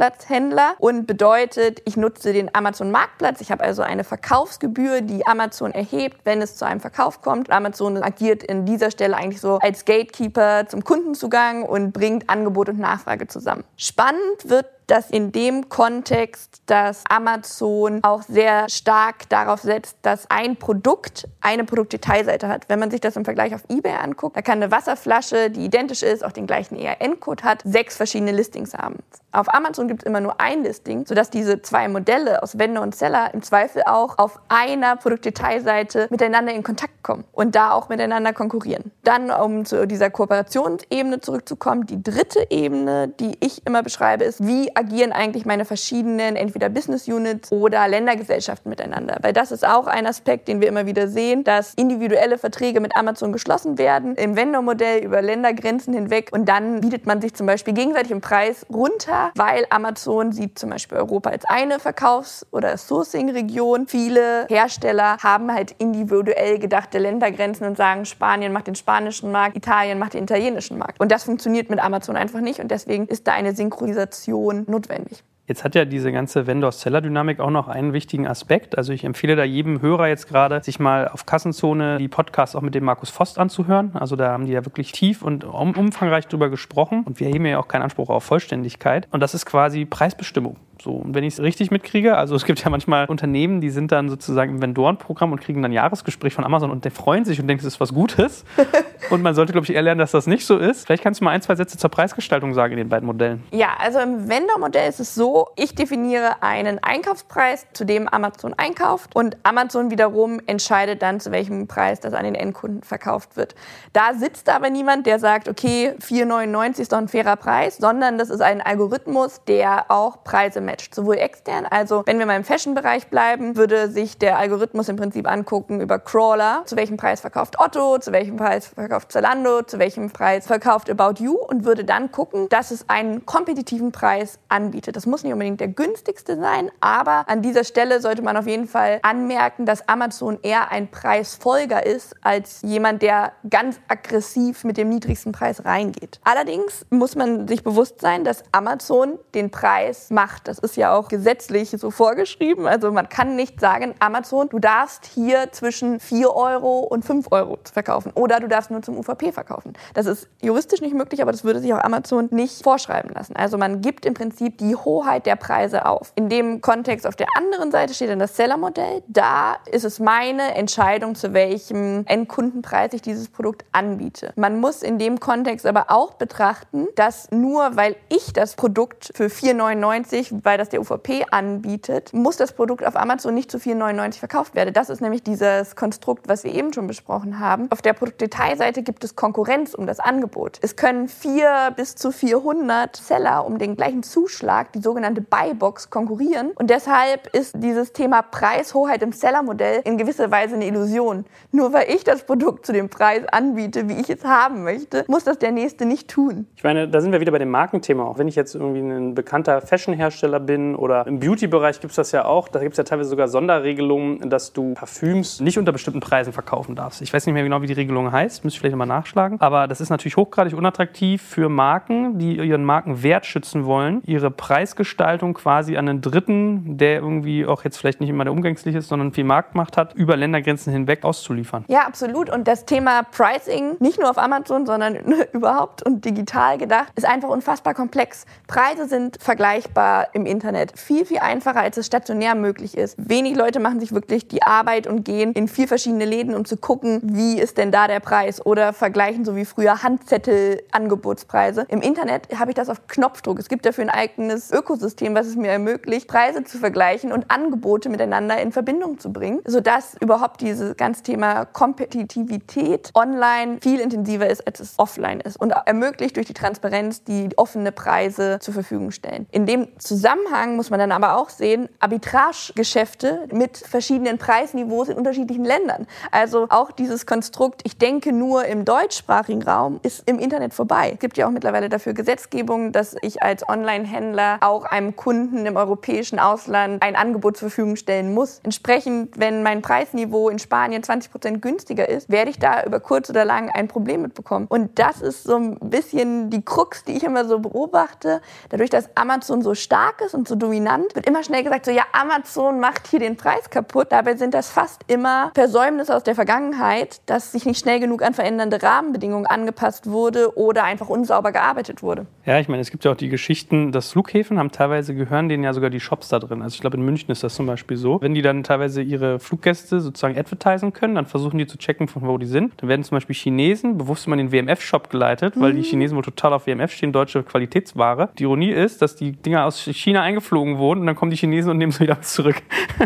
Marktplatzhändler und bedeutet, ich nutze den Amazon Marktplatz. Ich habe also eine Verkaufsgebühr, die Amazon erhebt, wenn es zu einem Verkauf kommt. Amazon agiert in dieser Stelle eigentlich so als Gatekeeper zum Kundenzugang und bringt Angebot und Nachfrage zusammen. Spannend wird dass in dem Kontext, dass Amazon auch sehr stark darauf setzt, dass ein Produkt eine Produktdetailseite hat. Wenn man sich das im Vergleich auf eBay anguckt, da kann eine Wasserflasche, die identisch ist, auch den gleichen ERN-Code hat, sechs verschiedene Listings haben. Auf Amazon gibt es immer nur ein Listing, sodass diese zwei Modelle aus Vendor und Seller im Zweifel auch auf einer Produktdetailseite miteinander in Kontakt kommen und da auch miteinander konkurrieren. Dann, um zu dieser Kooperationsebene zurückzukommen, die dritte Ebene, die ich immer beschreibe, ist, wie agieren eigentlich meine verschiedenen, entweder Business Units oder Ländergesellschaften miteinander? Weil das ist auch ein Aspekt, den wir immer wieder sehen, dass individuelle Verträge mit Amazon geschlossen werden, im Vendor-Modell über Ländergrenzen hinweg und dann bietet man sich zum Beispiel gegenseitig im Preis runter, weil Amazon sieht zum Beispiel Europa als eine Verkaufs- oder Sourcing-Region. Viele Hersteller haben halt individuell gedachte Ländergrenzen und sagen, Spanien macht den spanischen Markt, Italien macht den italienischen Markt. Und das funktioniert mit Amazon einfach nicht und deswegen ist da eine Synchronisation notwendig. Jetzt hat ja diese ganze Vendor-Seller-Dynamik auch noch einen wichtigen Aspekt. Also ich empfehle da jedem Hörer jetzt gerade, sich mal auf Kassenzone die Podcasts auch mit dem Markus Vost anzuhören. Also da haben die ja wirklich tief und umfangreich drüber gesprochen. Und wir erheben ja auch keinen Anspruch auf Vollständigkeit. Und das ist quasi Preisbestimmung. So, und wenn ich es richtig mitkriege, also es gibt ja manchmal Unternehmen, die sind dann sozusagen im Vendorenprogramm und kriegen dann ein Jahresgespräch von Amazon und der freuen sich und denken, es ist was Gutes. und man sollte, glaube ich, eher lernen, dass das nicht so ist. Vielleicht kannst du mal ein, zwei Sätze zur Preisgestaltung sagen in den beiden Modellen. Ja, also im Vendor-Modell ist es so, ich definiere einen Einkaufspreis, zu dem Amazon einkauft und Amazon wiederum entscheidet dann, zu welchem Preis das an den Endkunden verkauft wird. Da sitzt aber niemand, der sagt, okay, 4,99 ist doch ein fairer Preis, sondern das ist ein Algorithmus, der auch Preise misst matcht, sowohl extern, also wenn wir mal im Fashion-Bereich bleiben, würde sich der Algorithmus im Prinzip angucken über Crawler, zu welchem Preis verkauft Otto, zu welchem Preis verkauft Zalando, zu welchem Preis verkauft About You und würde dann gucken, dass es einen kompetitiven Preis anbietet. Das muss nicht unbedingt der günstigste sein, aber an dieser Stelle sollte man auf jeden Fall anmerken, dass Amazon eher ein Preisfolger ist als jemand, der ganz aggressiv mit dem niedrigsten Preis reingeht. Allerdings muss man sich bewusst sein, dass Amazon den Preis macht. Das ist ja auch gesetzlich so vorgeschrieben. Also man kann nicht sagen, Amazon, du darfst hier zwischen 4 Euro und 5 Euro verkaufen oder du darfst nur zum UVP verkaufen. Das ist juristisch nicht möglich, aber das würde sich auch Amazon nicht vorschreiben lassen. Also man gibt im Prinzip die Hoheit Hoheit der Preise auf. In dem Kontext auf der anderen Seite steht dann das Seller-Modell. Da ist es meine Entscheidung, zu welchem Endkundenpreis ich dieses Produkt anbiete. Man muss in dem Kontext aber auch betrachten, dass nur weil ich das Produkt für 4,99, weil das der UVP anbietet, muss das Produkt auf Amazon nicht zu 4,99 verkauft werden. Das ist nämlich dieses Konstrukt, was wir eben schon besprochen haben. Auf der Produktdetailseite gibt es Konkurrenz um das Angebot. Es können vier bis zu 400 Seller um den gleichen Zuschlag, die sogenannte Buybox, konkurrieren. Und deshalb ist dieses Thema Preishoheit im Sellermodell in gewisser Weise eine Illusion. Nur weil ich das Produkt zu dem Preis anbiete, wie ich es haben möchte, muss das der Nächste nicht tun. Ich meine, da sind wir wieder bei dem Markenthema. Auch wenn ich jetzt irgendwie ein bekannter Fashionhersteller bin oder im Beauty-Bereich gibt es das ja auch. Da gibt es ja teilweise sogar Sonderregelungen, dass du Parfüms nicht unter bestimmten Preisen verkaufen darfst. Ich weiß nicht mehr genau, wie die Regelung heißt. Müsste ich vielleicht nochmal nachschlagen. Aber das ist natürlich hochgradig unattraktiv für Marken, die ihren Markenwert schützen wollen, ihre Preisgestaltung quasi an einen Dritten, der irgendwie auch jetzt vielleicht nicht immer der umgänglich ist, sondern viel Marktmacht hat, über Ländergrenzen hinweg auszuliefern. Ja, absolut. Und das Thema Pricing, nicht nur auf Amazon, sondern überhaupt und digital gedacht, ist einfach unfassbar komplex. Preise sind vergleichbar im Internet. Viel, viel einfacher, als es stationär möglich ist. Wenig Leute machen sich wirklich die Arbeit und gehen in vier verschiedene Läden, um zu gucken, wie ist denn da der Preis oder vergleichen so wie früher Handzettel Angebotspreise. Im Internet habe ich das auf Knopfdruck. Es gibt dafür ein eigenes Ökosystem, was es mir ermöglicht, Preise zu vergleichen und Angebote miteinander in Verbindung zu bringen, sodass überhaupt dieses ganze Thema Kompetitivität online viel intensiver ist, als es offline ist und ermöglicht durch die Transparenz die offene Preise zur Verfügung stellen. In dem Zusammenhang muss man dann aber auch sehen, Arbitragegeschäfte mit verschiedenen Preisniveaus in unterschiedlichen Ländern. Also auch dieses Konstrukt, ich denke nur im deutschsprachigen Raum, ist im Internet vorbei. Es gibt ja auch mittlerweile dafür Gesetzgebung, dass ich als Online-Händler auch einem Kunden im europäischen Ausland ein Angebot zur Verfügung stellen muss. Entsprechend, wenn mein Preisniveau in Spanien 20 Prozent günstiger ist, werde ich da über kurz oder lang ein Problem mitbekommen. Und das ist so ein bisschen die Krux, die ich immer so beobachte. Dadurch, dass Amazon so stark ist und so dominant, wird immer schnell gesagt, so ja, Amazon macht hier den Preis kaputt. Dabei sind das fast immer Versäumnisse aus der Vergangenheit, dass sich nicht schnell genug an verändernde Rahmenbedingungen angepasst wurde oder einfach unsauber gearbeitet wurde. Ja, ich meine, es gibt ja auch die Geschichten, dass Flughäfen haben teilweise gehören denen ja sogar die Shops da drin. Also ich glaube, in München ist das zum Beispiel so. Wenn die dann teilweise ihre Fluggäste sozusagen advertisen können, dann versuchen die zu checken, von wo die sind. Dann werden zum Beispiel Chinesen bewusst mal in den WMF-Shop geleitet, weil die mhm. Chinesen wohl total auf WMF stehen, deutsche Qualitätsware. Die Ironie ist, dass die Dinger aus China eingeflogen wurden und dann kommen die Chinesen und nehmen sie wieder zurück.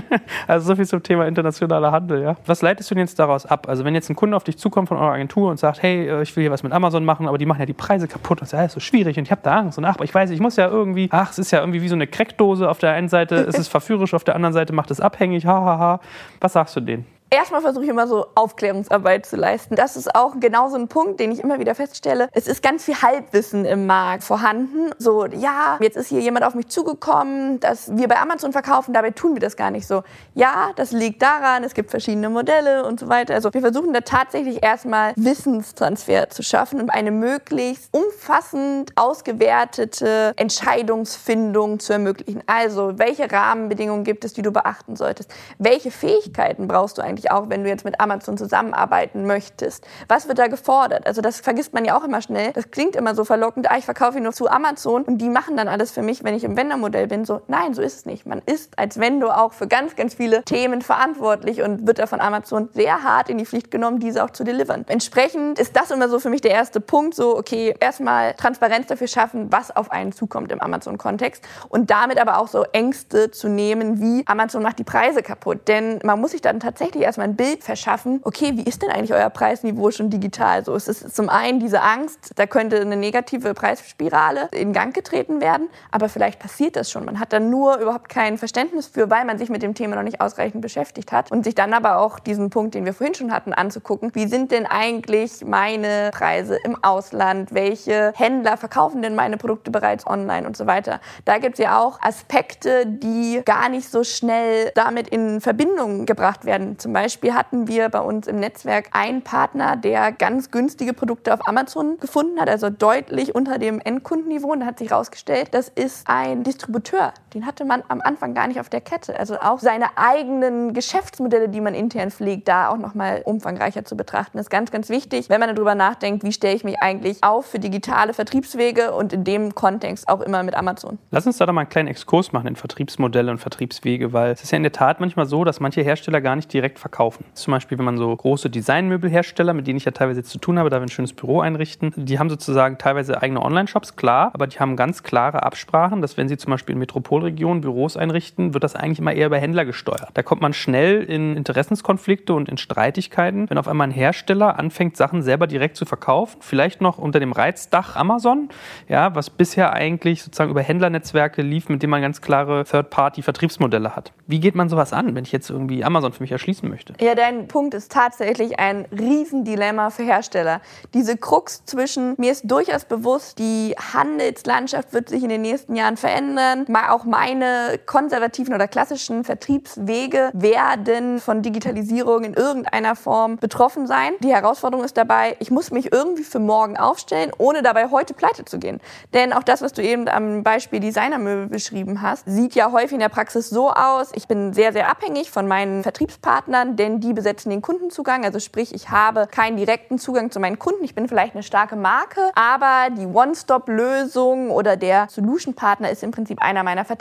also so viel zum Thema internationaler Handel. Ja. Was leitest du denn jetzt daraus ab? Also wenn jetzt ein Kunde auf dich zukommt von eurer Agentur und sagt, hey, äh, ich will hier was mit Amazon machen, aber die machen ja die Preise kaputt. Das ist so schwierig und ich habe da Angst. Und ach, ich weiß, ich muss ja irgendwie, ach, es ist ja irgendwie wie so eine Crackdose. Auf der einen Seite ist es verführerisch, auf der anderen Seite macht es abhängig. Hahaha. Ha, ha. Was sagst du denen? Erstmal versuche ich immer so Aufklärungsarbeit zu leisten. Das ist auch genau so ein Punkt, den ich immer wieder feststelle. Es ist ganz viel Halbwissen im Markt vorhanden. So, ja, jetzt ist hier jemand auf mich zugekommen, dass wir bei Amazon verkaufen, dabei tun wir das gar nicht so. Ja, das liegt daran, es gibt verschiedene Modelle und so weiter. Also wir versuchen da tatsächlich erstmal Wissenstransfer zu schaffen und eine möglichst umfassend ausgewertete Entscheidungsfindung zu ermöglichen. Also, welche Rahmenbedingungen gibt es, die du beachten solltest? Welche Fähigkeiten brauchst du eigentlich? Eigentlich auch, wenn du jetzt mit Amazon zusammenarbeiten möchtest? Was wird da gefordert? Also das vergisst man ja auch immer schnell. Das klingt immer so verlockend, ah, ich verkaufe ihn nur zu Amazon und die machen dann alles für mich, wenn ich im Vendor-Modell bin. So, nein, so ist es nicht. Man ist als Vendor auch für ganz, ganz viele Themen verantwortlich und wird da von Amazon sehr hart in die Pflicht genommen, diese auch zu delivern. Entsprechend ist das immer so für mich der erste Punkt, so, okay, erstmal Transparenz dafür schaffen, was auf einen zukommt im Amazon-Kontext und damit aber auch so Ängste zu nehmen, wie Amazon macht die Preise kaputt. Denn man muss sich dann tatsächlich erstmal ein Bild verschaffen, okay, wie ist denn eigentlich euer Preisniveau schon digital? So, es ist zum einen diese Angst, da könnte eine negative Preisspirale in Gang getreten werden, aber vielleicht passiert das schon. Man hat dann nur überhaupt kein Verständnis für, weil man sich mit dem Thema noch nicht ausreichend beschäftigt hat und sich dann aber auch diesen Punkt, den wir vorhin schon hatten, anzugucken, wie sind denn eigentlich meine Preise im Ausland? Welche Händler verkaufen denn meine Produkte bereits online und so weiter? Da gibt es ja auch Aspekte, die gar nicht so schnell damit in Verbindung gebracht werden. Zum Beispiel hatten wir bei uns im Netzwerk einen Partner, der ganz günstige Produkte auf Amazon gefunden hat, also deutlich unter dem Endkundenniveau. Und da hat sich herausgestellt, das ist ein Distributeur, den hatte man am Anfang gar nicht auf der Kette. Also auch seine eigenen Geschäftsmodelle, die man intern pflegt, da auch nochmal umfangreicher zu betrachten, ist ganz, ganz wichtig, wenn man darüber nachdenkt, wie stelle ich mich eigentlich auf für digitale Vertriebswege und in dem Kontext auch immer mit Amazon. Lass uns da doch mal einen kleinen Exkurs machen in Vertriebsmodelle und Vertriebswege, weil es ist ja in der Tat manchmal so, dass manche Hersteller gar nicht direkt verkaufen. Zum Beispiel, wenn man so große Designmöbelhersteller, mit denen ich ja teilweise zu tun habe, da wir ein schönes Büro einrichten, die haben sozusagen teilweise eigene Online-Shops, klar, aber die haben ganz klare Absprachen, dass wenn sie zum Beispiel in Metropolregionen Büros einrichten, wird das eigentlich immer eher über Händler gesteuert. Da kommt man schnell in Interessenskonflikte und in Streitigkeiten, wenn auf einmal ein Hersteller anfängt, Sachen selber direkt zu verkaufen, vielleicht noch unter dem Reizdach Amazon, ja, was bisher eigentlich sozusagen über Händlernetzwerke lief, mit denen man ganz klare Third-Party-Vertriebsmodelle hat. Wie geht man sowas an, wenn ich jetzt irgendwie Amazon für mich erschließen möchte? Ja, dein Punkt ist tatsächlich ein Riesendilemma für Hersteller. Diese Krux zwischen, mir ist durchaus bewusst, die Handelslandschaft wird sich in den nächsten Jahren verändern, auch meine konservativen oder klassischen Vertriebswege werden von Digitalisierung in irgendeiner Form betroffen sein. Die Herausforderung ist dabei, ich muss mich irgendwie für morgen aufstellen, ohne dabei heute pleite zu gehen. Denn auch das, was du eben am Beispiel Designermöbel beschrieben hast, sieht ja häufig in der Praxis so aus, ich bin sehr, sehr abhängig von meinen Vertriebspartnern, denn die besetzen den Kundenzugang. Also sprich, ich habe keinen direkten Zugang zu meinen Kunden. Ich bin vielleicht eine starke Marke, aber die One-Stop-Lösung oder der Solution-Partner ist im Prinzip einer meiner Vertriebspartner.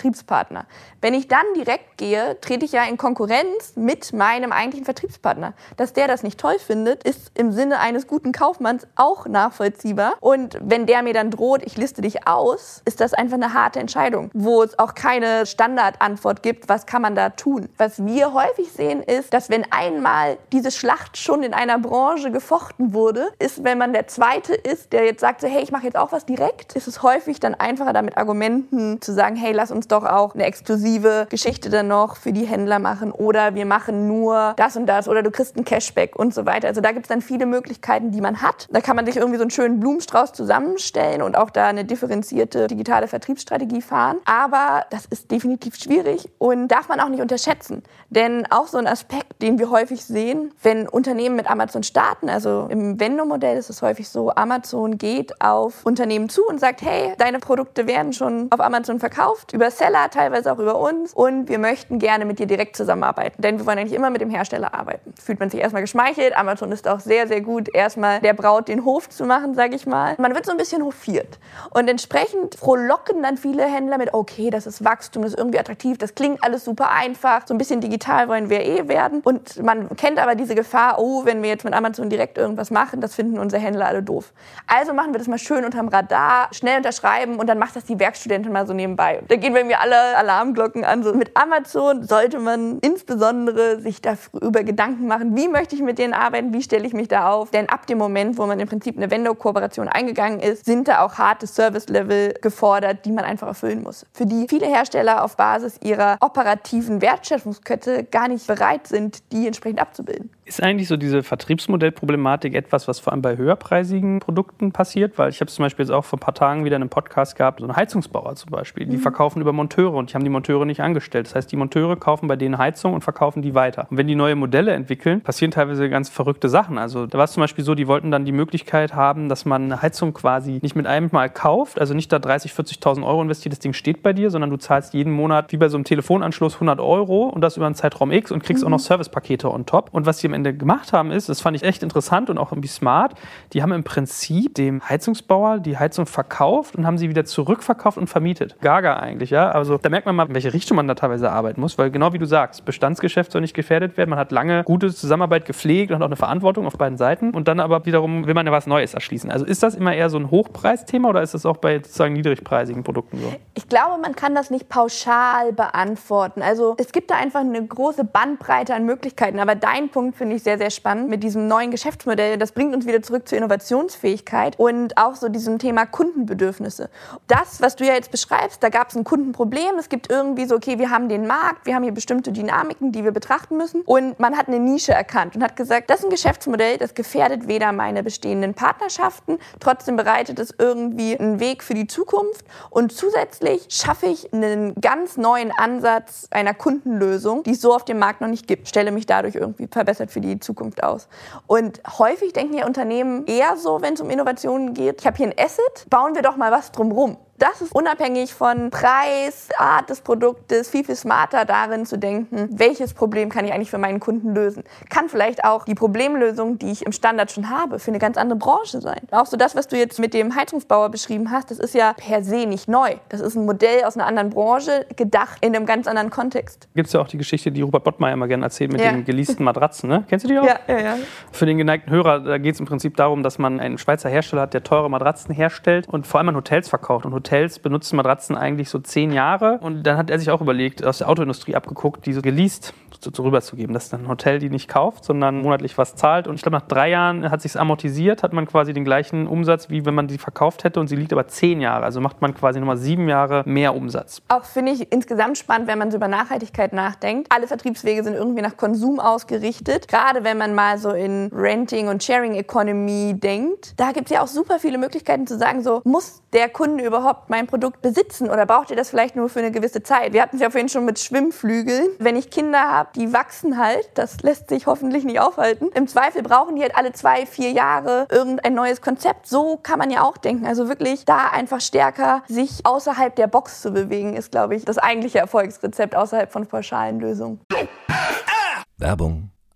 Wenn ich dann direkt gehe, trete ich ja in Konkurrenz mit meinem eigentlichen Vertriebspartner. Dass der das nicht toll findet, ist im Sinne eines guten Kaufmanns auch nachvollziehbar. Und wenn der mir dann droht, ich liste dich aus, ist das einfach eine harte Entscheidung, wo es auch keine Standardantwort gibt, was kann man da tun. Was wir häufig sehen, ist, dass wenn einmal diese Schlacht schon in einer Branche gefochten wurde, ist, wenn man der Zweite ist, der jetzt sagt, so, hey, ich mache jetzt auch was direkt, ist es häufig dann einfacher, damit Argumenten zu sagen, hey, lass uns doch auch eine exklusive Geschichte dann noch für die Händler machen oder wir machen nur das und das oder du kriegst ein Cashback und so weiter. Also da gibt es dann viele Möglichkeiten, die man hat. Da kann man sich irgendwie so einen schönen Blumenstrauß zusammenstellen und auch da eine differenzierte digitale Vertriebsstrategie fahren. Aber das ist definitiv schwierig und darf man auch nicht unterschätzen. Denn auch so ein Aspekt, den wir häufig sehen, wenn Unternehmen mit Amazon starten, also im Vendo-Modell ist es häufig so, Amazon geht auf Unternehmen zu und sagt, hey, deine Produkte werden schon auf Amazon verkauft, über Seller, teilweise auch über uns und wir möchten gerne mit dir direkt zusammenarbeiten, denn wir wollen eigentlich immer mit dem Hersteller arbeiten. Fühlt man sich erstmal geschmeichelt, Amazon ist auch sehr, sehr gut, erstmal der Braut den Hof zu machen, sage ich mal. Man wird so ein bisschen hofiert und entsprechend frohlocken dann viele Händler mit, okay, das ist Wachstum, das ist irgendwie attraktiv, das klingt alles super einfach, so ein bisschen digital wollen wir eh werden und man kennt aber diese Gefahr, oh, wenn wir jetzt mit Amazon direkt irgendwas machen, das finden unsere Händler alle doof. Also machen wir das mal schön unterm Radar, schnell unterschreiben und dann macht das die Werkstudentin mal so nebenbei. Da gehen bei mir alle Alarmglocken an. So mit Amazon sollte man insbesondere sich darüber Gedanken machen, wie möchte ich mit denen arbeiten, wie stelle ich mich da auf. Denn ab dem Moment, wo man im Prinzip eine Vendor-Kooperation eingegangen ist, sind da auch harte Service-Level gefordert, die man einfach erfüllen muss. Für die viele Hersteller auf Basis ihrer operativen Wertschöpfungskette gar nicht bereit sind, die entsprechend abzubilden. Ist eigentlich so diese Vertriebsmodellproblematik etwas, was vor allem bei höherpreisigen Produkten passiert? Weil ich habe zum Beispiel jetzt auch vor ein paar Tagen wieder einen Podcast gehabt, so ein Heizungsbauer zum Beispiel. Die mhm. verkaufen über Monteure und die haben die Monteure nicht angestellt. Das heißt, die Monteure kaufen bei denen Heizung und verkaufen die weiter. Und wenn die neue Modelle entwickeln, passieren teilweise ganz verrückte Sachen. Also da war es zum Beispiel so, die wollten dann die Möglichkeit haben, dass man eine Heizung quasi nicht mit einem Mal kauft, also nicht da 30, 40.000 Euro investiert, das Ding steht bei dir, sondern du zahlst jeden Monat wie bei so einem Telefonanschluss 100 Euro und das über einen Zeitraum X und kriegst mhm. auch noch Servicepakete on top. Und was die am Ende gemacht haben, ist, das fand ich echt interessant und auch irgendwie smart, die haben im Prinzip dem Heizungsbauer die Heizung verkauft und haben sie wieder zurückverkauft und vermietet. Gaga eigentlich, ja. Also da merkt man mal, in welche Richtung man da teilweise arbeiten muss, weil genau wie du sagst, Bestandsgeschäft soll nicht gefährdet werden. Man hat lange gute Zusammenarbeit gepflegt und hat auch eine Verantwortung auf beiden Seiten und dann aber wiederum will man ja was Neues erschließen. Also ist das immer eher so ein Hochpreisthema oder ist das auch bei sozusagen niedrigpreisigen Produkten so? Ich glaube, man kann das nicht pauschal beantworten. Also es gibt da einfach eine große Bandbreite an Möglichkeiten, aber dein Punkt finde ich sehr, sehr spannend mit diesem neuen Geschäftsmodell. Das bringt uns wieder zurück zur Innovationsfähigkeit und auch so diesem Thema Kundenbedürfnisse. Das, was du ja jetzt beschreibst, da gab es ein Kundenproblem. Es gibt irgendwie so, okay, wir haben den Markt, wir haben hier bestimmte Dynamiken, die wir betrachten müssen. Und man hat eine Nische erkannt und hat gesagt, das ist ein Geschäftsmodell, das gefährdet weder meine bestehenden Partnerschaften, trotzdem bereitet es irgendwie einen Weg für die Zukunft. Und zusätzlich schaffe ich einen ganz neuen Ansatz einer Kundenlösung, die es so auf dem Markt noch nicht gibt. Stelle mich dadurch irgendwie verbessert für die Zukunft aus. Und häufig denken ja Unternehmen eher so, wenn es um Innovationen geht, ich habe hier ein Asset, bauen wir doch mal was drumrum. Das ist unabhängig von Preis, Art des Produktes, viel, viel smarter darin zu denken, welches Problem kann ich eigentlich für meinen Kunden lösen. Kann vielleicht auch die Problemlösung, die ich im Standard schon habe, für eine ganz andere Branche sein. Auch so das, was du jetzt mit dem Heizungsbauer beschrieben hast, das ist ja per se nicht neu. Das ist ein Modell aus einer anderen Branche, gedacht in einem ganz anderen Kontext. Gibt es ja auch die Geschichte, die Robert Bottmeier immer gerne erzählt mit Ja. den geleasten Matratzen. Ne? Kennst du die auch? Ja, ja, ja. Für den geneigten Hörer, da geht es im Prinzip darum, dass man einen Schweizer Hersteller hat, der teure Matratzen herstellt und vor allem an Hotels verkauft. Und Hotels benutzen Matratzen eigentlich so zehn Jahre. Und dann hat er sich auch überlegt, aus der Autoindustrie abgeguckt, diese geleast so, so rüberzugeben. Dass dann ein Hotel die nicht kauft, sondern monatlich was zahlt. Und ich glaube, nach drei Jahren hat sich amortisiert, hat man quasi den gleichen Umsatz, wie wenn man die verkauft hätte. Und sie liegt aber zehn Jahre. Also macht man quasi nochmal sieben Jahre mehr Umsatz. Auch finde ich insgesamt spannend, wenn man so über Nachhaltigkeit nachdenkt. Alle Vertriebswege sind irgendwie nach Konsum ausgerichtet. Gerade wenn man mal so in Renting und Sharing Economy denkt. Da gibt es ja auch super viele Möglichkeiten zu sagen, so muss der Kunde überhaupt mein Produkt besitzen oder braucht ihr das vielleicht nur für eine gewisse Zeit? Wir hatten es ja vorhin schon mit Schwimmflügeln. Wenn ich Kinder habe, die wachsen halt, das lässt sich hoffentlich nicht aufhalten. Im Zweifel brauchen die halt alle zwei, vier Jahre irgendein neues Konzept. So kann man ja auch denken. Also wirklich da einfach stärker sich außerhalb der Box zu bewegen, ist, glaube ich, das eigentliche Erfolgsrezept außerhalb von pauschalen Lösungen. Werbung.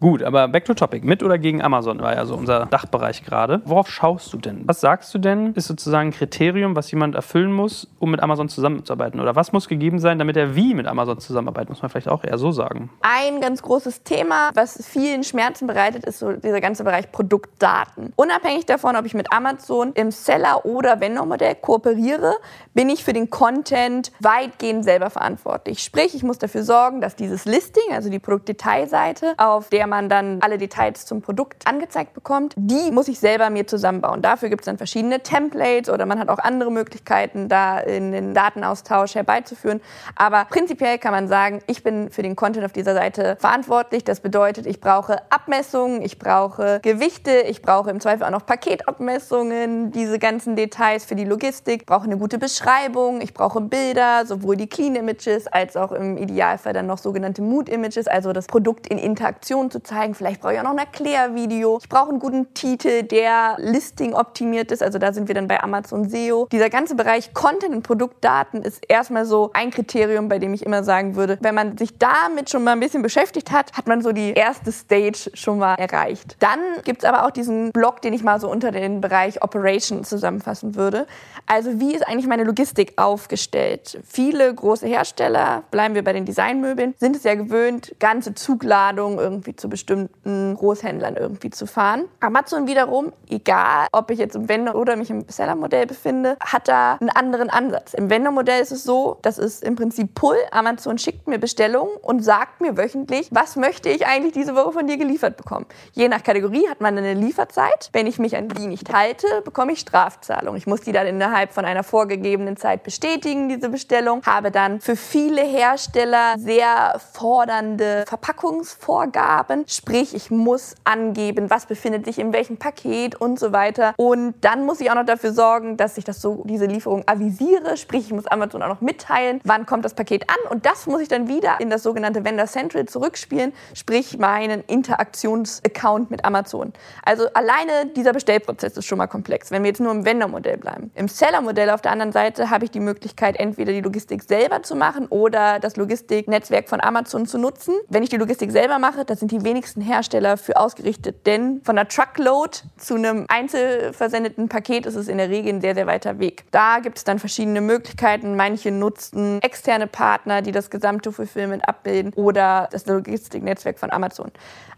Gut, aber back to topic. Mit oder gegen Amazon war ja so unser Dachbereich gerade. Worauf schaust du denn? Was sagst du denn, ist sozusagen ein Kriterium, was jemand erfüllen muss, um mit Amazon zusammenzuarbeiten? Oder was muss gegeben sein, damit er wie mit Amazon zusammenarbeitet? Muss man vielleicht auch eher so sagen. Ein ganz großes Thema, was vielen Schmerzen bereitet, ist so dieser ganze Bereich Produktdaten. Unabhängig davon, ob ich mit Amazon im Seller- oder Vendor-Modell kooperiere, bin ich für den Content weitgehend selber verantwortlich. Sprich, ich muss dafür sorgen, dass dieses Listing, also die Produktdetailseite, auf der man dann alle Details zum Produkt angezeigt bekommt, die muss ich selber mir zusammenbauen. Dafür gibt es dann verschiedene Templates oder man hat auch andere Möglichkeiten, da in den Datenaustausch herbeizuführen. Aber prinzipiell kann man sagen, ich bin für den Content auf dieser Seite verantwortlich. Das bedeutet, ich brauche Abmessungen, ich brauche Gewichte, ich brauche im Zweifel auch noch Paketabmessungen, diese ganzen Details für die Logistik, ich brauche eine gute Beschreibung, ich brauche Bilder, sowohl die Clean Images als auch im Idealfall dann noch sogenannte Mood Images, also das Produkt in Interaktion zu zeigen. Vielleicht brauche ich auch noch ein Erklärvideo. Ich brauche einen guten Titel, der Listing optimiert ist. Also da sind wir dann bei Amazon SEO. Dieser ganze Bereich Content und Produktdaten ist erstmal so ein Kriterium, bei dem ich immer sagen würde, wenn man sich damit schon mal ein bisschen beschäftigt hat, hat man so die erste Stage schon mal erreicht. Dann gibt es aber auch diesen Block, den ich mal so unter den Bereich Operations zusammenfassen würde. Also wie ist eigentlich meine Logistik aufgestellt? Viele große Hersteller, bleiben wir bei den Designmöbeln, sind es ja gewöhnt, ganze Zugladungen irgendwie zu bestimmten Großhändlern irgendwie zu fahren. Amazon wiederum, egal ob ich jetzt im Vendor oder mich im Seller-Modell befinde, hat da einen anderen Ansatz. Im Vendor-Modell ist es so, das ist im Prinzip Pull. Amazon schickt mir Bestellungen und sagt mir wöchentlich, was möchte ich eigentlich diese Woche von dir geliefert bekommen. Je nach Kategorie hat man eine Lieferzeit. Wenn ich mich an die nicht halte, bekomme ich Strafzahlung. Ich muss die dann innerhalb von einer vorgegebenen Zeit bestätigen, diese Bestellung. Habe dann für viele Hersteller sehr fordernde Verpackungsvorgaben. Sprich, ich muss angeben, was befindet sich in welchem Paket und so weiter. Und dann muss ich auch noch dafür sorgen, dass ich das so, diese Lieferung avisiere. Sprich, ich muss Amazon auch noch mitteilen, wann kommt das Paket an. Und das muss ich dann wieder in das sogenannte Vendor Central zurückspielen. Sprich, meinen Interaktionsaccount mit Amazon. Also alleine dieser Bestellprozess ist schon mal komplex, wenn wir jetzt nur im Vendor-Modell bleiben. Im Seller-Modell auf der anderen Seite habe ich die Möglichkeit, entweder die Logistik selber zu machen oder das Logistiknetzwerk von Amazon zu nutzen. Wenn ich die Logistik selber mache, das sind die wenigsten Hersteller für ausgerichtet, denn von einer Truckload zu einem einzelversendeten Paket ist es in der Regel ein sehr, sehr weiter Weg. Da gibt es dann verschiedene Möglichkeiten. Manche nutzen externe Partner, die das gesamte Fulfillment abbilden oder das Logistiknetzwerk von Amazon.